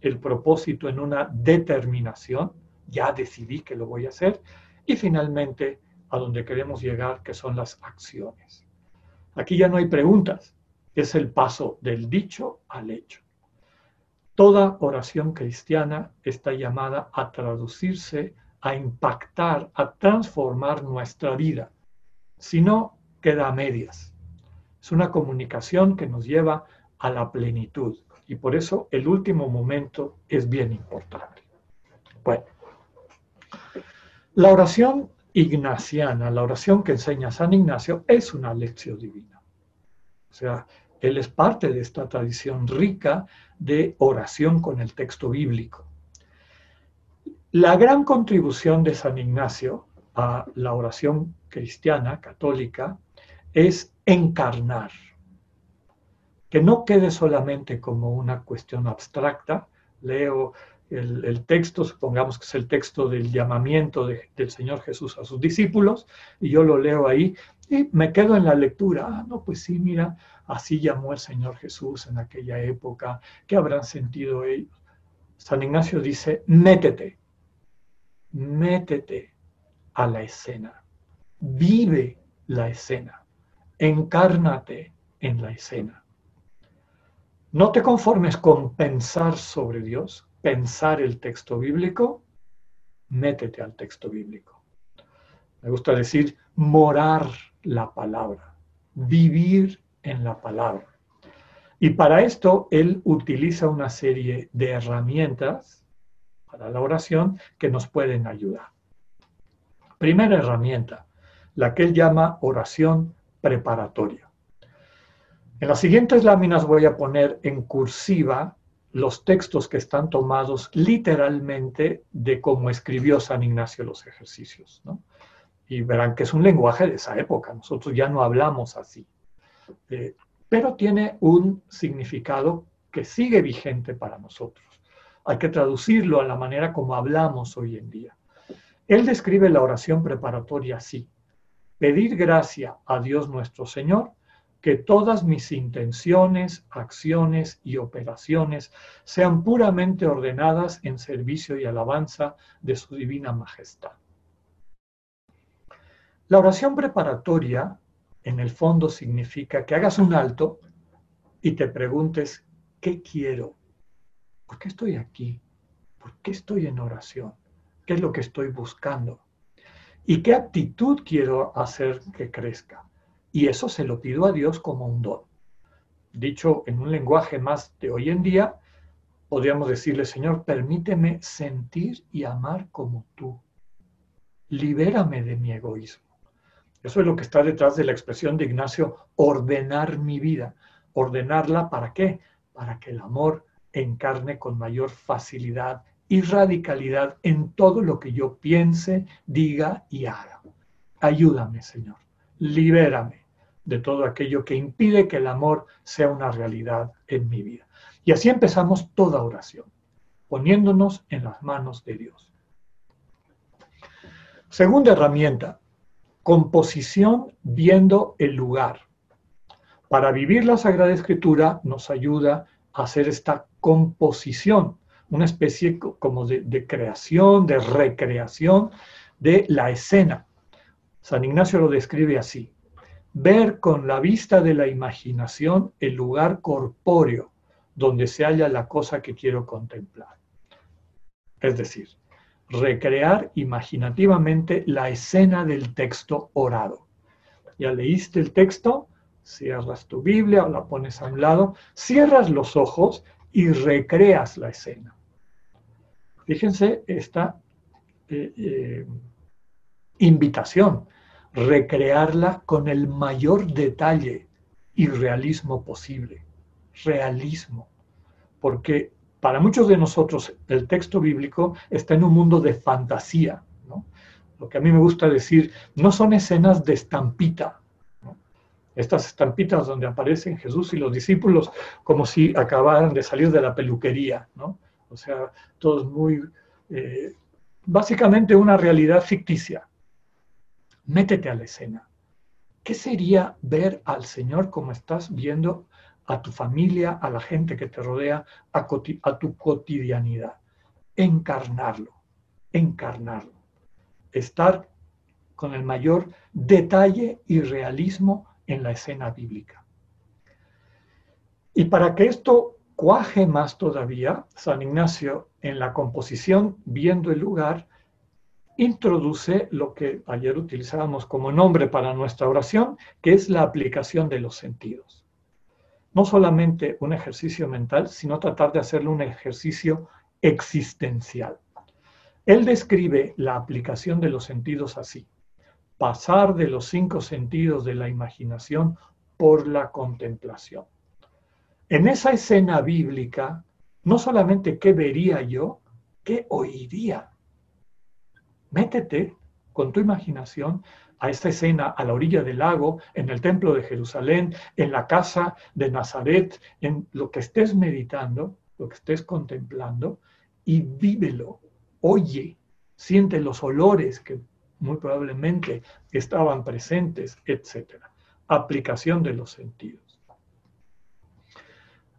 el propósito en una determinación, ya decidí que lo voy a hacer, y finalmente a donde queremos llegar, que son las acciones. Aquí ya no hay preguntas, es el paso del dicho al hecho. Toda oración cristiana está llamada a traducirse, a impactar, a transformar nuestra vida. Si no, queda a medias. Es una comunicación que nos lleva a la plenitud. Y por eso el último momento es bien importante. Bueno, la oración ignaciana, la oración que enseña San Ignacio, es una lección divina. O sea, él es parte de esta tradición rica de oración con el texto bíblico. La gran contribución de San Ignacio a la oración cristiana, católica, es encarnar que no quede solamente como una cuestión abstracta. Leo el, texto, supongamos que es el texto del llamamiento del Señor Jesús a sus discípulos, y yo lo leo ahí y me quedo en la lectura. Ah, no, pues sí, mira, así llamó el Señor Jesús en aquella época, ¿qué habrán sentido ellos? San Ignacio dice, métete, métete a la escena, vive la escena, encárnate en la escena. No te conformes con pensar sobre Dios, pensar el texto bíblico, métete al texto bíblico. Me gusta decir morar la palabra, vivir en la palabra. Y para esto él utiliza una serie de herramientas para la oración que nos pueden ayudar. Primera herramienta, la que él llama oración preparatoria. En las siguientes láminas voy a poner en cursiva los textos que están tomados literalmente de cómo escribió San Ignacio los ejercicios. Y verán que es un lenguaje de esa época, nosotros ya no hablamos así. Eh, pero tiene un significado que sigue vigente para nosotros. Hay que traducirlo a la manera como hablamos hoy en día. Él describe la oración preparatoria así. Pedir gracia a Dios nuestro Señor que todas mis intenciones, acciones y operaciones sean puramente ordenadas en servicio y alabanza de su divina majestad. La oración preparatoria, en el fondo, significa que hagas un alto y te preguntes, ¿qué quiero? ¿Por qué estoy aquí? ¿Por qué estoy en oración? ¿Qué es lo que estoy buscando? ¿Y qué actitud quiero hacer que crezca? Y eso se lo pido a Dios como un don. Dicho en un lenguaje más de hoy en día, podríamos decirle, Señor, permíteme sentir y amar como tú. Libérame de mi egoísmo. Eso es lo que está detrás de la expresión de Ignacio, ordenar mi vida. ¿Ordenarla para qué? Para que el amor encarne con mayor facilidad y radicalidad en todo lo que yo piense, diga y haga. Ayúdame, Señor. Libérame de todo aquello que impide que el amor sea una realidad en mi vida. Y así empezamos toda oración, poniéndonos en las manos de Dios. Segunda herramienta, composición viendo el lugar. Para vivir la Sagrada Escritura nos ayuda a hacer esta composición, una especie como de, de creación, de recreación de la escena. San Ignacio lo describe así ver con la vista de la imaginación el lugar corpóreo donde se halla la cosa que quiero contemplar. Es decir, recrear imaginativamente la escena del texto orado. Ya leíste el texto, cierras tu Biblia o la pones a un lado, cierras los ojos y recreas la escena. Fíjense esta eh, eh, invitación recrearla con el mayor detalle y realismo posible. Realismo. Porque para muchos de nosotros el texto bíblico está en un mundo de fantasía. Lo que a mí me gusta decir, no son escenas de estampita. Estas estampitas donde aparecen Jesús y los discípulos como si acabaran de salir de la peluquería. O sea, todos muy... Eh, básicamente una realidad ficticia métete a la escena. ¿Qué sería ver al Señor como estás viendo a tu familia, a la gente que te rodea, a, a tu cotidianidad. Encarnarlo, encarnarlo. Estar con el mayor detalle y realismo en la escena bíblica. Y para que esto cuaje más todavía, San Ignacio en la composición, viendo el lugar, introduce lo que ayer utilizábamos como nombre para nuestra oración, que es la aplicación de los sentidos. No solamente un ejercicio mental, sino tratar de hacerlo un ejercicio existencial. Él describe la aplicación de los sentidos así pasar de los cinco sentidos de la imaginación por la contemplación. En esa escena bíblica, no solamente qué vería yo, qué oiría. Métete con tu imaginación a esa escena a la orilla del lago, en el templo de Jerusalén, en la casa de Nazaret, en lo que estés meditando, lo que estés contemplando, y vívelo, oye, siente los olores que muy probablemente estaban presentes, etc. Aplicación de los sentidos.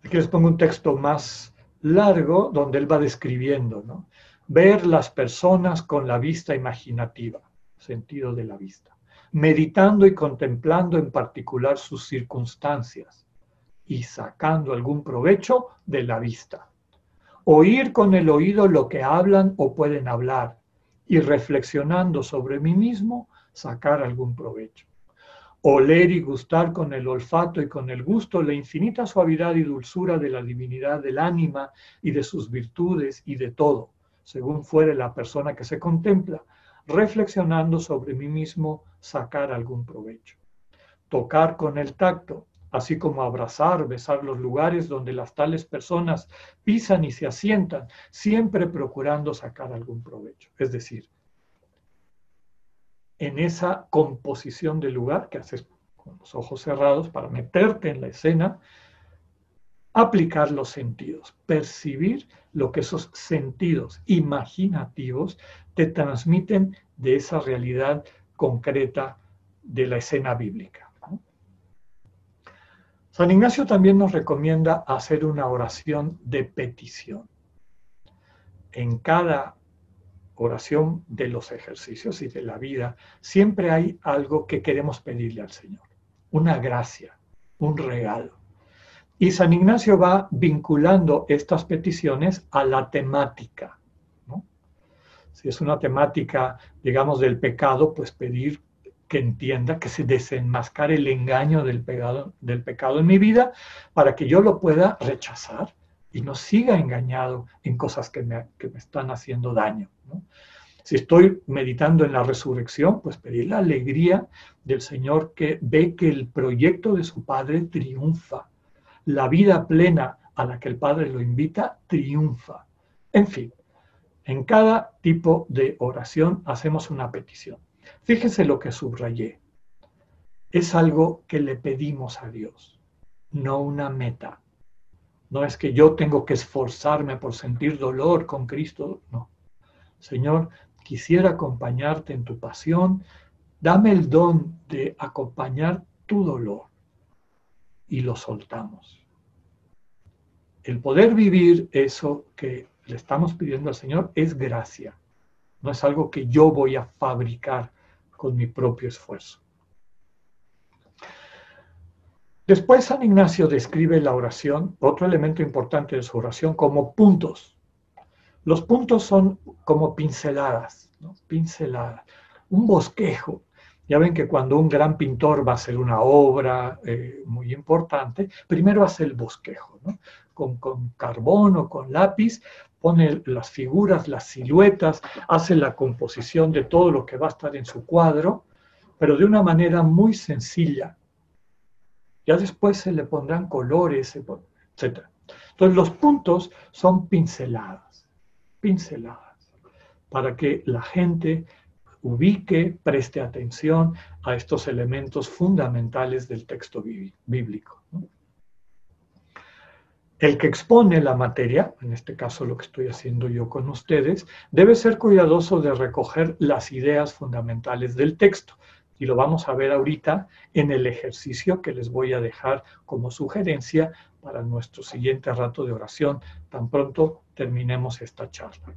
Aquí les pongo un texto más largo donde él va describiendo, ¿no? Ver las personas con la vista imaginativa, sentido de la vista, meditando y contemplando en particular sus circunstancias y sacando algún provecho de la vista. Oír con el oído lo que hablan o pueden hablar y reflexionando sobre mí mismo, sacar algún provecho. Oler y gustar con el olfato y con el gusto la infinita suavidad y dulzura de la divinidad del ánima y de sus virtudes y de todo, según fuere la persona que se contempla, reflexionando sobre mí mismo, sacar algún provecho. Tocar con el tacto, así como abrazar, besar los lugares donde las tales personas pisan y se asientan, siempre procurando sacar algún provecho. Es decir, en esa composición del lugar que haces con los ojos cerrados para meterte en la escena, aplicar los sentidos, percibir lo que esos sentidos imaginativos te transmiten de esa realidad concreta de la escena bíblica. San Ignacio también nos recomienda hacer una oración de petición. En cada oración de los ejercicios y de la vida, siempre hay algo que queremos pedirle al Señor, una gracia, un regalo. Y San Ignacio va vinculando estas peticiones a la temática. Si es una temática, digamos, del pecado, pues pedir que entienda, que se desenmascare el engaño del pecado, del pecado en mi vida para que yo lo pueda rechazar y no siga engañado en cosas que me, están haciendo daño. Si estoy meditando en la resurrección, pues pedir la alegría del Señor que ve que el proyecto de su Padre triunfa. La vida plena a la que el Padre lo invita triunfa. En fin, en cada tipo de oración hacemos una petición. Fíjese lo que subrayé. Es algo que le pedimos a Dios, no una meta. No es que yo tengo que esforzarme por sentir dolor con Cristo, no. Señor, quisiera acompañarte en tu pasión, dame el don de acompañar tu dolor y lo soltamos. El poder vivir eso que le estamos pidiendo al Señor es gracia, no es algo que yo voy a fabricar con mi propio esfuerzo. Después San Ignacio describe la oración, otro elemento importante de su oración, como puntos. Los puntos son como pinceladas, pinceladas, un bosquejo. Ya ven que cuando un gran pintor va a hacer una obra eh, muy importante, primero hace el bosquejo, con, con carbón o con lápiz, pone las figuras, las siluetas, hace la composición de todo lo que va a estar en su cuadro, pero de una manera muy sencilla. Ya después se le pondrán colores, etc. Entonces los puntos son pinceladas, pinceladas, para que la gente ubique, preste atención a estos elementos fundamentales del texto bíblico. El que expone la materia, en este caso lo que estoy haciendo yo con ustedes, debe ser cuidadoso de recoger las ideas fundamentales del texto, Y lo vamos a ver ahorita en el ejercicio que les voy a dejar como sugerencia para nuestro siguiente rato de oración, tan pronto terminemos esta charla.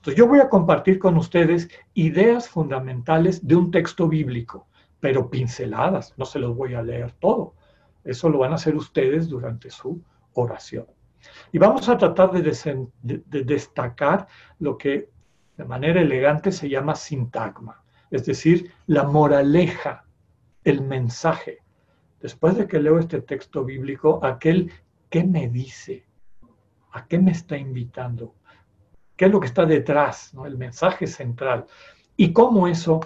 Entonces yo voy a compartir con ustedes ideas fundamentales de un texto bíblico, pero pinceladas, no se los voy a leer todo. Eso lo van a hacer ustedes durante su oración. Y vamos a tratar de, de destacar lo que de manera elegante se llama sintagma es decir, la moraleja, el mensaje. Después de que leo este texto bíblico, aquel que me dice, a qué me está invitando, qué es lo que está detrás, el mensaje central, y cómo eso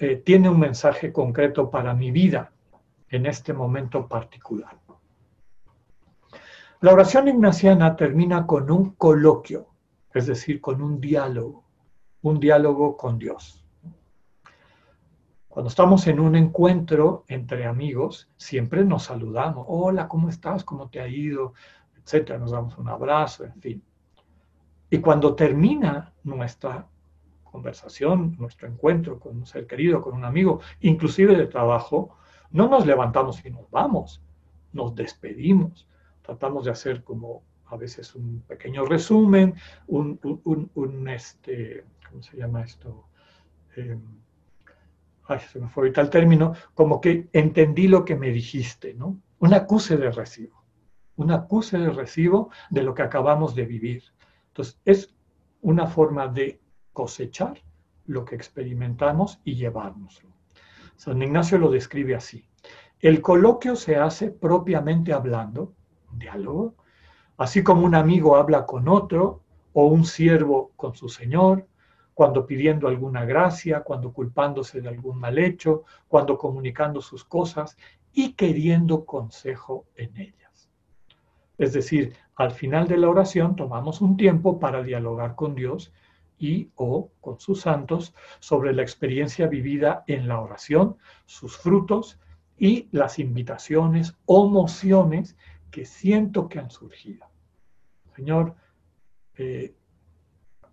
eh, tiene un mensaje concreto para mi vida en este momento particular. La oración ignaciana termina con un coloquio, es decir, con un diálogo, un diálogo con Dios. Cuando estamos en un encuentro entre amigos, siempre nos saludamos. Hola, ¿cómo estás? ¿Cómo te ha ido? Etcétera. Nos damos un abrazo, en fin. Y cuando termina nuestra conversación, nuestro encuentro con un ser querido, con un amigo, inclusive de trabajo, no nos levantamos y nos vamos, nos despedimos. Tratamos de hacer como a veces un pequeño resumen, un, este, ¿cómo se llama esto? Em, ay, se me fue ahorita el término, como que entendí lo que me dijiste, ¿no? Un acuse de recibo, un acuse de recibo de lo que acabamos de vivir. Entonces, es una forma de cosechar lo que experimentamos y llevárnoslo. San Ignacio lo describe así. El coloquio se hace propiamente hablando, diálogo, así como un amigo habla con otro o un siervo con su señor, cuando pidiendo alguna gracia, cuando culpándose de algún mal hecho, cuando comunicando sus cosas y queriendo consejo en ellas. Es decir, al final de la oración tomamos un tiempo para dialogar con Dios y o con sus santos sobre la experiencia vivida en la oración, sus frutos y las invitaciones o mociones que siento que han surgido. Señor, eh,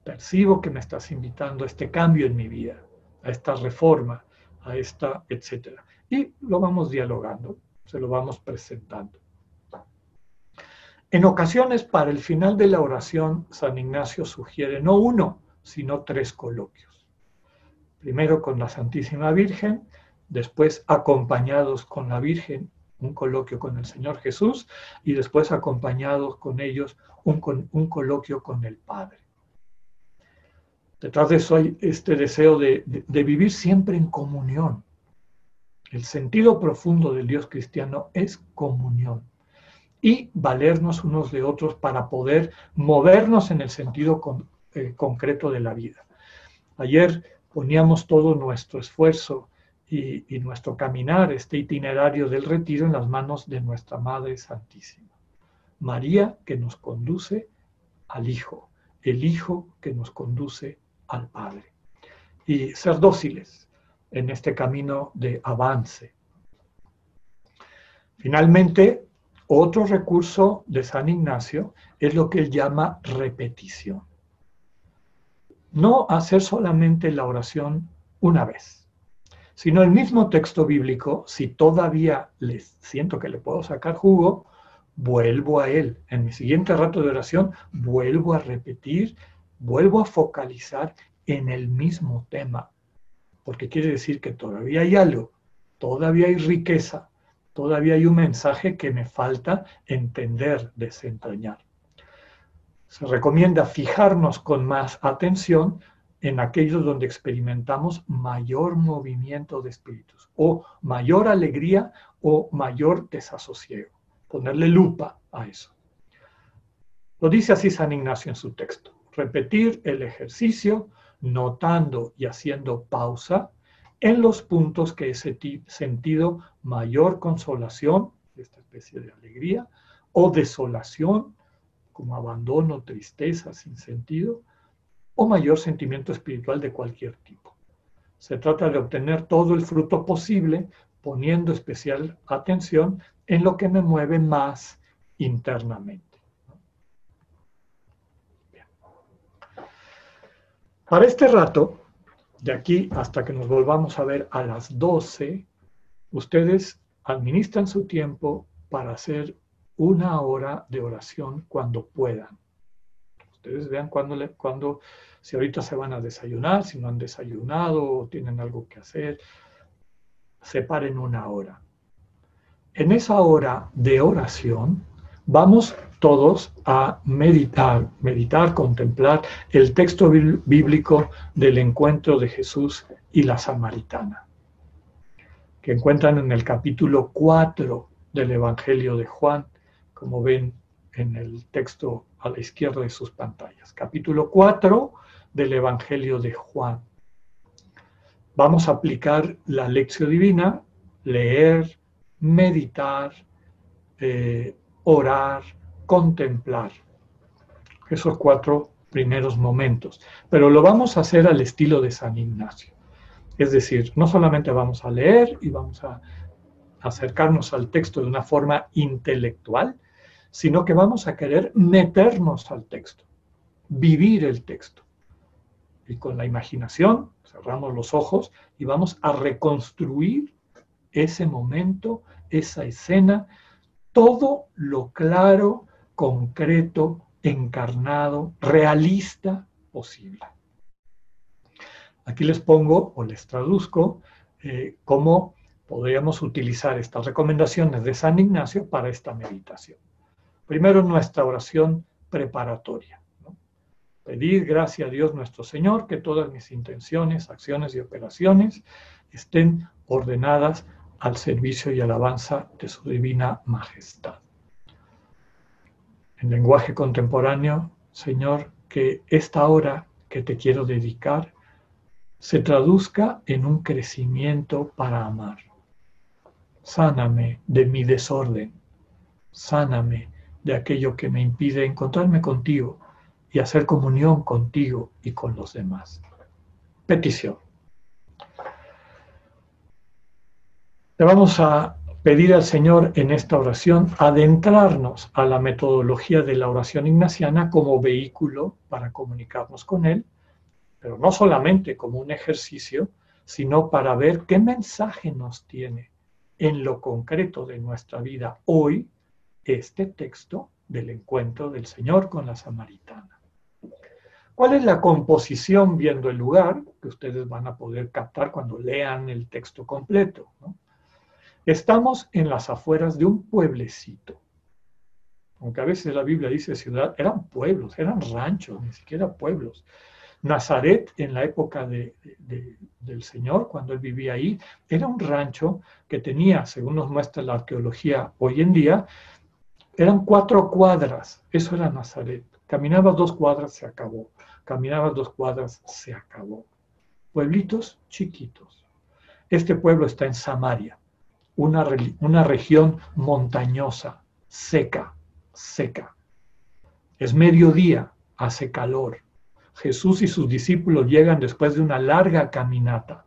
percibo que me estás invitando a este cambio en mi vida, a esta reforma, a esta, etcétera. Y lo vamos dialogando, se lo vamos presentando. En ocasiones, para el final de la oración, San Ignacio sugiere no uno, sino tres coloquios. Primero con la Santísima Virgen, después acompañados con la Virgen, un coloquio con el Señor Jesús, y después acompañados con ellos un, coloquio con el Padre. Detrás de eso hay este deseo de, vivir siempre en comunión. El sentido profundo del Dios cristiano es comunión y valernos unos de otros para poder movernos en el sentido eh, concreto de la vida. Ayer poníamos todo nuestro esfuerzo y, y, nuestro caminar, este itinerario del retiro, en las manos de nuestra Madre Santísima. María que nos conduce al Hijo, el Hijo que nos conduce al Padre y ser dóciles en este camino de avance. Finalmente, otro recurso de San Ignacio es lo que él llama repetición. No hacer solamente la oración una vez, sino el mismo texto bíblico, si todavía les siento que le puedo sacar jugo, vuelvo a él. En mi siguiente rato de oración, vuelvo a repetir vuelvo a focalizar en el mismo tema, porque quiere decir que todavía hay algo, todavía hay riqueza, todavía hay un mensaje que me falta entender, desentrañar. Se recomienda fijarnos con más atención en aquellos donde experimentamos mayor movimiento de espíritus, o mayor alegría o mayor desasosiego. Ponerle lupa a eso. Lo dice así San Ignacio en su texto repetir el ejercicio notando y haciendo pausa en los puntos que he sentido mayor consolación, esta especie de alegría, o desolación, como abandono, tristeza, sin sentido, o mayor sentimiento espiritual de cualquier tipo. Se trata de obtener todo el fruto posible poniendo especial atención en lo que me mueve más internamente. Para este rato, de aquí hasta que nos volvamos a ver a las 12, ustedes administran su tiempo para hacer una hora de oración cuando puedan. Ustedes vean cuando, cuando, si ahorita se van a desayunar, si no han desayunado o tienen algo que hacer, separen una hora. En esa hora de oración vamos todos a meditar, meditar, contemplar el texto bíblico del encuentro de Jesús y la samaritana, que encuentran en el capítulo 4 del Evangelio de Juan, como ven en el texto a la izquierda de sus pantallas. Capítulo 4 del Evangelio de Juan. Vamos a aplicar la lección divina, leer, meditar, eh, orar, contemplar. Esos cuatro primeros momentos. Pero lo vamos a hacer al estilo de San Ignacio. Es decir, no solamente vamos a leer y vamos a acercarnos al texto de una forma intelectual, sino que vamos a querer meternos al texto, vivir el texto. Y con la imaginación cerramos los ojos y vamos a reconstruir ese momento, esa escena, todo lo claro, concreto, encarnado, realista posible. Aquí les pongo o les traduzco eh, cómo podríamos utilizar estas recomendaciones de San Ignacio para esta meditación. Primero nuestra oración preparatoria. Pedir gracias a Dios nuestro Señor que todas mis intenciones, acciones y operaciones estén ordenadas al servicio y alabanza de su divina majestad. En lenguaje contemporáneo, Señor, que esta hora que te quiero dedicar se traduzca en un crecimiento para amar. Sáname de mi desorden, sáname de aquello que me impide encontrarme contigo y hacer comunión contigo y con los demás. Petición. Le vamos a pedir al Señor en esta oración adentrarnos a la metodología de la oración ignaciana como vehículo para comunicarnos con Él, pero no solamente como un ejercicio, sino para ver qué mensaje nos tiene en lo concreto de nuestra vida hoy este texto del encuentro del Señor con la samaritana. ¿Cuál es la composición viendo el lugar que ustedes van a poder captar cuando lean el texto completo? Estamos en las afueras de un pueblecito. Aunque a veces la Biblia dice ciudad, eran pueblos, eran ranchos, ni siquiera pueblos. Nazaret, en la época del Señor, cuando él vivía ahí, era un rancho que tenía, según nos muestra la arqueología hoy en día, eran cuatro cuadras, eso era Nazaret. Caminaba dos cuadras, se acabó. Caminaba dos cuadras, se acabó. Pueblitos chiquitos. Este pueblo está en Samaria, una, una región montañosa, seca, seca. Es mediodía, hace calor. Jesús y sus discípulos llegan después de una larga caminata.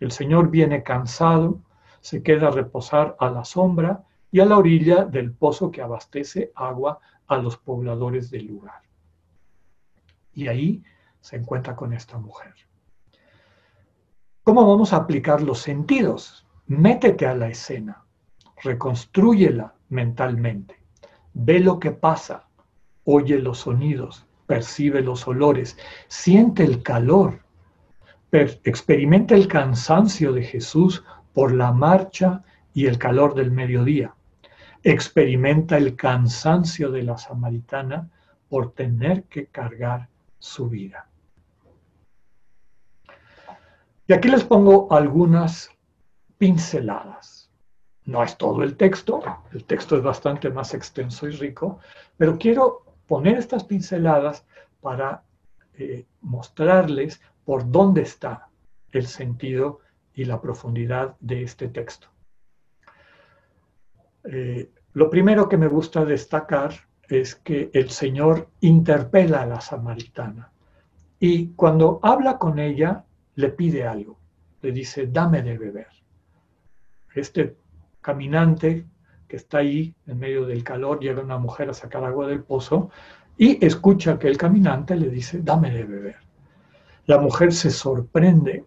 El Señor viene cansado, se queda a reposar a la sombra y a la orilla del pozo que abastece agua a los pobladores del lugar. Y ahí se encuentra con esta mujer. ¿Cómo vamos a aplicar los sentidos? Métete a la escena, reconstrúyela mentalmente, ve lo que pasa, oye los sonidos, percibe los olores, siente el calor, experimenta el cansancio de Jesús por la marcha y el calor del mediodía experimenta el cansancio de la samaritana por tener que cargar su vida. Y aquí les pongo algunas pinceladas. No es todo el texto, el texto es bastante más extenso y rico, pero quiero poner estas pinceladas para eh, mostrarles por dónde está el sentido y la profundidad de este texto. Eh, lo primero que me gusta destacar es que el Señor interpela a la samaritana y cuando habla con ella le pide algo, le dice, dame de beber. Este caminante que está ahí en medio del calor, llega una mujer a sacar agua del pozo y escucha que el caminante le dice, dame de beber. La mujer se sorprende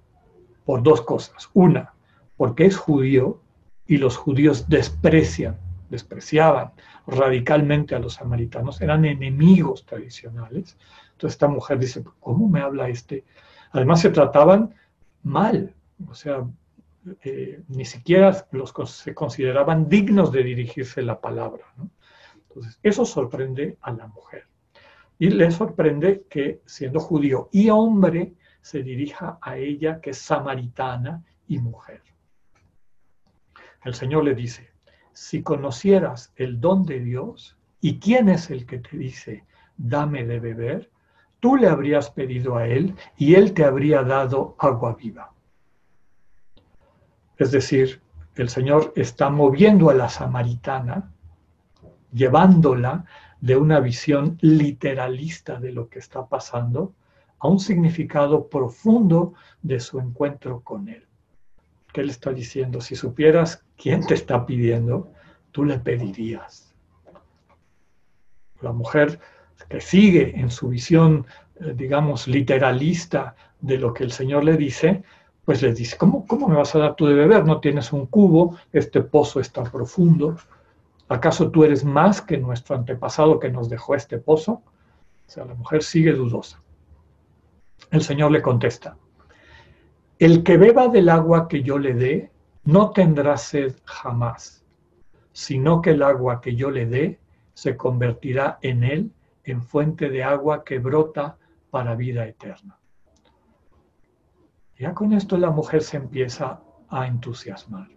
por dos cosas. Una, porque es judío y los judíos desprecian, despreciaban radicalmente a los samaritanos, eran enemigos tradicionales. Entonces esta mujer dice, ¿cómo me habla este? Además se trataban mal, o sea, eh, ni siquiera los se consideraban dignos de dirigirse la palabra. Entonces, eso sorprende a la mujer. Y le sorprende que, siendo judío y hombre, se dirija a ella, que es samaritana y mujer. El Señor le dice, si conocieras el don de Dios y quién es el que te dice, dame de beber, tú le habrías pedido a Él y Él te habría dado agua viva. Es decir, el Señor está moviendo a la samaritana, llevándola de una visión literalista de lo que está pasando a un significado profundo de su encuentro con Él. ¿Qué le está diciendo? Si supieras quién te está pidiendo, tú le pedirías. La mujer que sigue en su visión, eh, digamos, literalista de lo que el Señor le dice, pues le dice, ¿cómo, ¿cómo me vas a dar tú de beber? No tienes un cubo, este pozo está profundo. ¿Acaso tú eres más que nuestro antepasado que nos dejó este pozo? O sea, la mujer sigue dudosa. El Señor le contesta, el que beba del agua que yo le dé, no tendrá sed jamás, sino que el agua que yo le dé se convertirá en él en fuente de agua que brota para vida eterna. Ya con esto la mujer se empieza a entusiasmar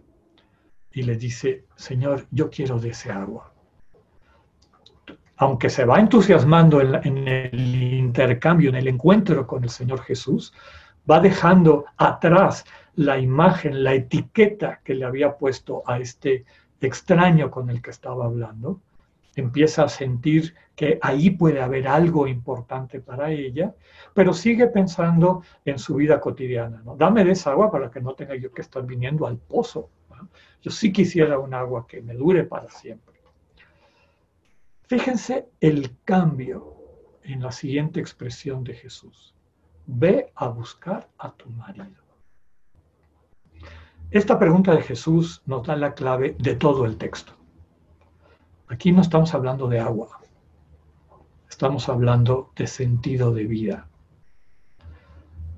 y le dice, Señor, yo quiero de ese agua. Aunque se va entusiasmando en, el intercambio, en el encuentro con el Señor Jesús, va dejando atrás la imagen, la etiqueta que le había puesto a este extraño con el que estaba hablando, empieza a sentir que ahí puede haber algo importante para ella, pero sigue pensando en su vida cotidiana. ¿no? Dame de esa agua para que no tenga yo que estar viniendo al pozo. Yo sí quisiera un agua que me dure para siempre. Fíjense el cambio en la siguiente expresión de Jesús. Ve a buscar a tu marido. Esta pregunta de Jesús nos da la clave de todo el texto. Aquí no estamos hablando de agua, estamos hablando de sentido de vida.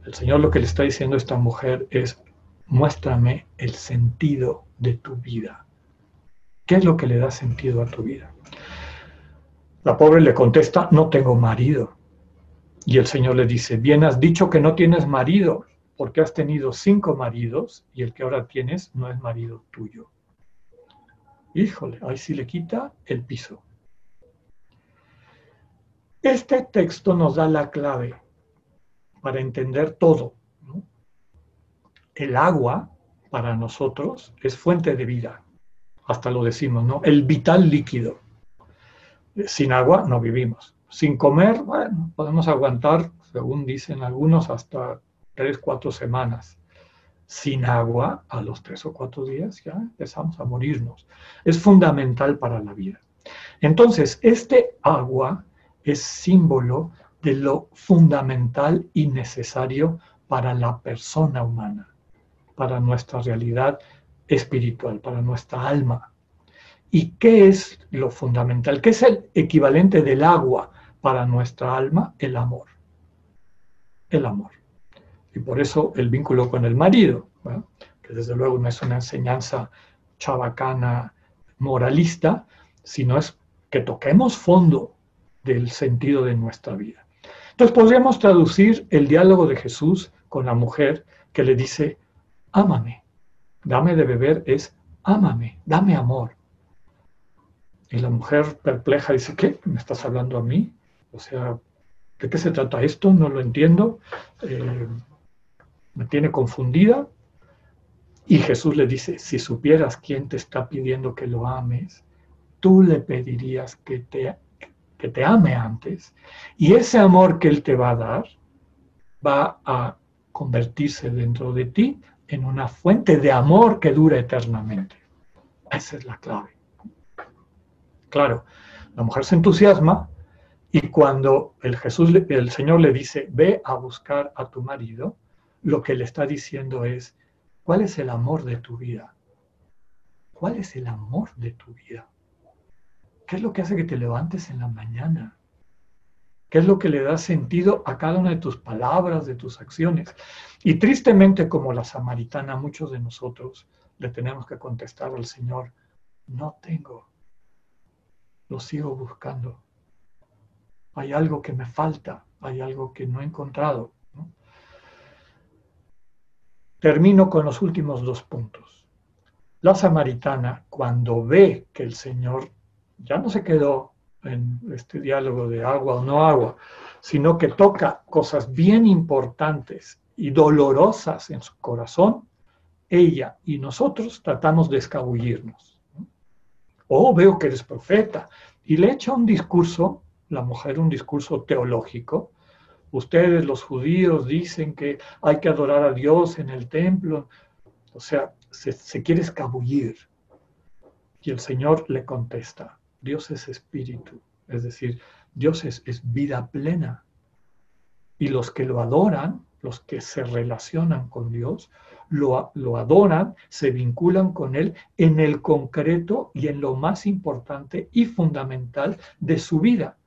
El Señor lo que le está diciendo a esta mujer es, muéstrame el sentido de tu vida. ¿Qué es lo que le da sentido a tu vida? La pobre le contesta, no tengo marido. Y el Señor le dice, bien has dicho que no tienes marido, porque has tenido cinco maridos y el que ahora tienes no es marido tuyo. Híjole, ahí sí le quita el piso. Este texto nos da la clave para entender todo. El agua para nosotros es fuente de vida. Hasta lo decimos, ¿no? El vital líquido. Sin agua no vivimos. Sin comer, bueno, podemos aguantar, según dicen algunos, hasta tres, cuatro semanas sin agua, a los tres o cuatro días ya empezamos a morirnos. Es fundamental para la vida. Entonces, este agua es símbolo de lo fundamental y necesario para la persona humana, para nuestra realidad espiritual, para nuestra alma. ¿Y qué es lo fundamental? ¿Qué es el equivalente del agua para nuestra alma? El amor. El amor. Y por eso el vínculo con el marido, que desde luego no es una enseñanza chabacana moralista, sino es que toquemos fondo del sentido de nuestra vida. Entonces podríamos traducir el diálogo de Jesús con la mujer que le dice, ámame, dame de beber es, ámame, dame amor. Y la mujer perpleja dice, ¿qué? ¿Me estás hablando a mí? O sea, ¿de qué se trata esto? No lo entiendo. Eh, me tiene confundida. Y Jesús le dice, si supieras quién te está pidiendo que lo ames, tú le pedirías que te, que te ame antes. Y ese amor que Él te va a dar va a convertirse dentro de ti en una fuente de amor que dura eternamente. Esa es la clave. Claro, la mujer se entusiasma Y cuando el, Jesús, el Señor le dice, ve a buscar a tu marido, lo que le está diciendo es, ¿cuál es el amor de tu vida? ¿Cuál es el amor de tu vida? ¿Qué es lo que hace que te levantes en la mañana? ¿Qué es lo que le da sentido a cada una de tus palabras, de tus acciones? Y tristemente, como la samaritana, muchos de nosotros le tenemos que contestar al Señor, no tengo, lo sigo buscando. Hay algo que me falta, hay algo que no he encontrado. Termino con los últimos dos puntos. La samaritana, cuando ve que el Señor ya no se quedó en este diálogo de agua o no agua, sino que toca cosas bien importantes y dolorosas en su corazón, ella y nosotros tratamos de escabullirnos. Oh, veo que eres profeta. Y le echa un discurso, la mujer un discurso teológico. Ustedes, los judíos, dicen que hay que adorar a Dios en el templo. O sea, se, quiere escabullir. Y el Señor le contesta, Dios es espíritu, es decir, Dios es, vida plena. Y los que lo adoran, los que se relacionan con Dios, lo, lo, adoran, se vinculan con Él en el concreto y en lo más importante y fundamental de su vida,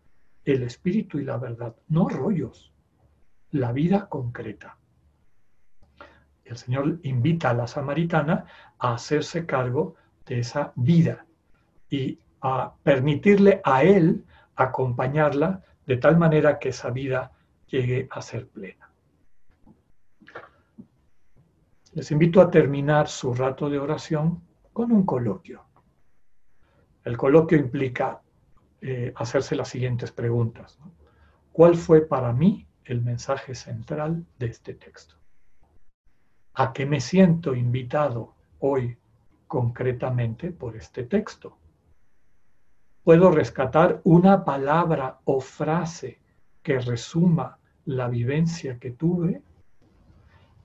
el espíritu y la verdad, no rollos, la vida concreta. El Señor invita a la samaritana a hacerse cargo de esa vida y a permitirle a Él acompañarla de tal manera que esa vida llegue a ser plena. Les invito a terminar su rato de oración con un coloquio. El coloquio implica eh, hacerse las siguientes preguntas. ¿Cuál fue para mí el mensaje central de este texto? ¿A qué me siento invitado hoy concretamente por este texto? puedo rescatar una palabra o frase que resuma la vivencia que tuve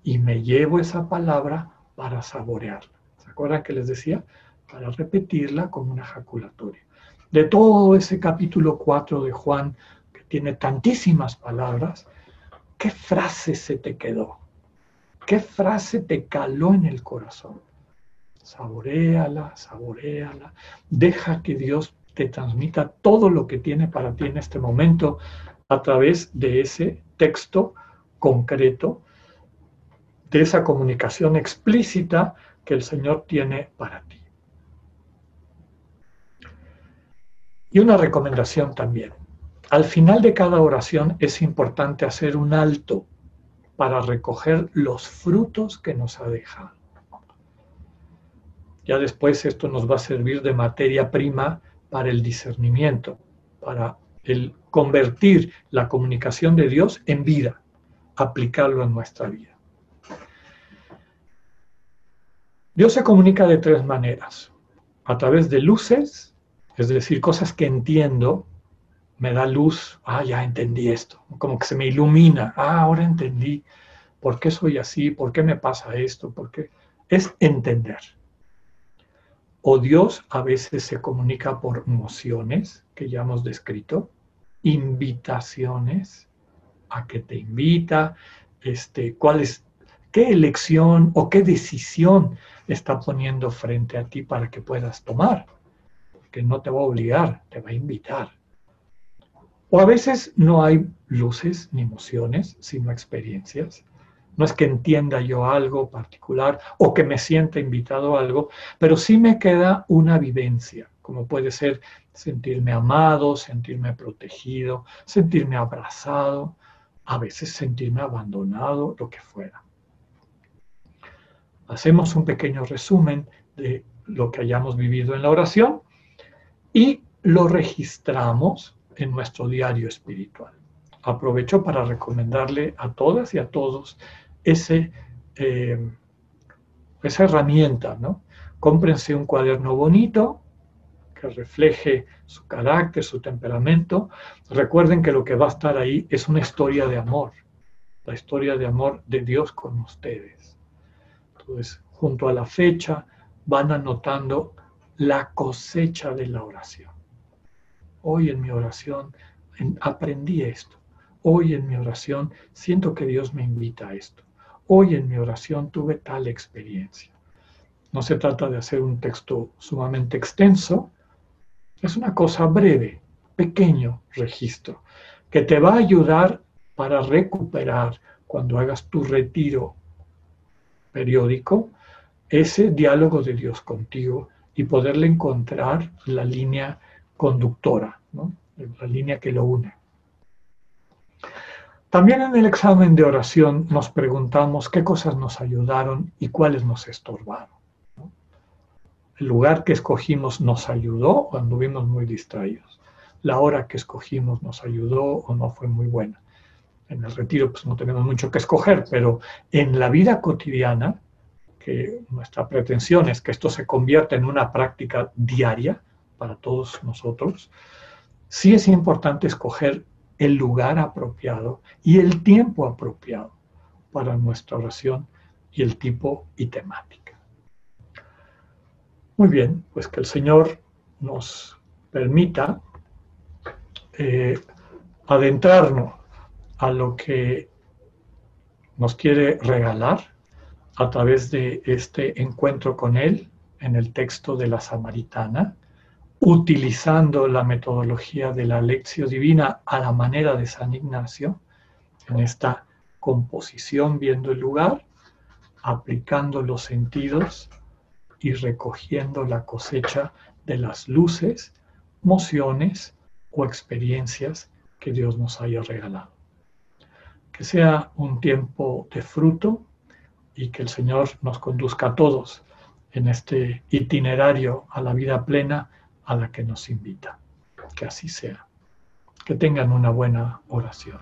y me llevo esa palabra para saborearla. ¿Se acuerdan que les decía? Para repetirla como una ejaculatoria. De todo ese capítulo 4 de Juan, tiene tantísimas palabras, ¿qué frase se te quedó? ¿Qué frase te caló en el corazón? Saboreala, saboreala. Deja que Dios te transmita todo lo que tiene para ti en este momento a través de ese texto concreto, de esa comunicación explícita que el Señor tiene para ti. Y una recomendación también. Al final de cada oración es importante hacer un alto para recoger los frutos que nos ha dejado. Ya después esto nos va a servir de materia prima para el discernimiento, para el convertir la comunicación de Dios en vida, aplicarlo en nuestra vida. Dios se comunica de tres maneras. A través de luces, es decir, cosas que entiendo, me da luz, ah, ya entendí esto, como que se me ilumina, ah, ahora entendí por qué soy así, por qué me pasa esto, por qué. Es entender. O Dios a veces se comunica por emociones, que ya hemos descrito, invitaciones a que te invita, este, cuál es, qué elección o qué decisión está poniendo frente a ti para que puedas tomar. Que no te va a obligar, te va a invitar. O a veces no hay luces ni emociones, sino experiencias. No es que entienda yo algo particular o que me sienta invitado a algo, pero sí me queda una vivencia, como puede ser sentirme amado, sentirme protegido, sentirme abrazado, a veces sentirme abandonado, lo que fuera. Hacemos un pequeño resumen de lo que hayamos vivido en la oración y lo registramos en nuestro diario espiritual. Aprovecho para recomendarle a todas y a todos ese, eh, esa herramienta, ¿no? Cómprense un cuaderno bonito que refleje su carácter, su temperamento. Recuerden que lo que va a estar ahí es una historia de amor, la historia de amor de Dios con ustedes. Entonces, junto a la fecha, van anotando la cosecha de la oración. Hoy en mi oración aprendí esto. Hoy en mi oración siento que Dios me invita a esto. Hoy en mi oración tuve tal experiencia. No se trata de hacer un texto sumamente extenso, es una cosa breve, pequeño registro, que te va a ayudar para recuperar cuando hagas tu retiro periódico ese diálogo de Dios contigo y poderle encontrar la línea conductora, la línea que lo une. También en el examen de oración nos preguntamos qué cosas nos ayudaron y cuáles nos estorbaron. El lugar que escogimos nos ayudó o anduvimos muy distraídos. La hora que escogimos nos ayudó o no fue muy buena. En el retiro pues no tenemos mucho que escoger, pero en la vida cotidiana, que nuestra pretensión es que esto se convierta en una práctica diaria para todos nosotros, sí es importante escoger el lugar apropiado y el tiempo apropiado para nuestra oración y el tipo y temática. Muy bien, pues que el Señor nos permita eh, adentrarnos a lo que nos quiere regalar a través de este encuentro con Él en el texto de la Samaritana, utilizando la metodología de la lección divina a la manera de San Ignacio, en esta composición viendo el lugar, aplicando los sentidos y recogiendo la cosecha de las luces, mociones o experiencias que Dios nos haya regalado. Que sea un tiempo de fruto y que el Señor nos conduzca a todos en este itinerario a la vida plena a la que nos invita. Que así sea. Que tengan una buena oración.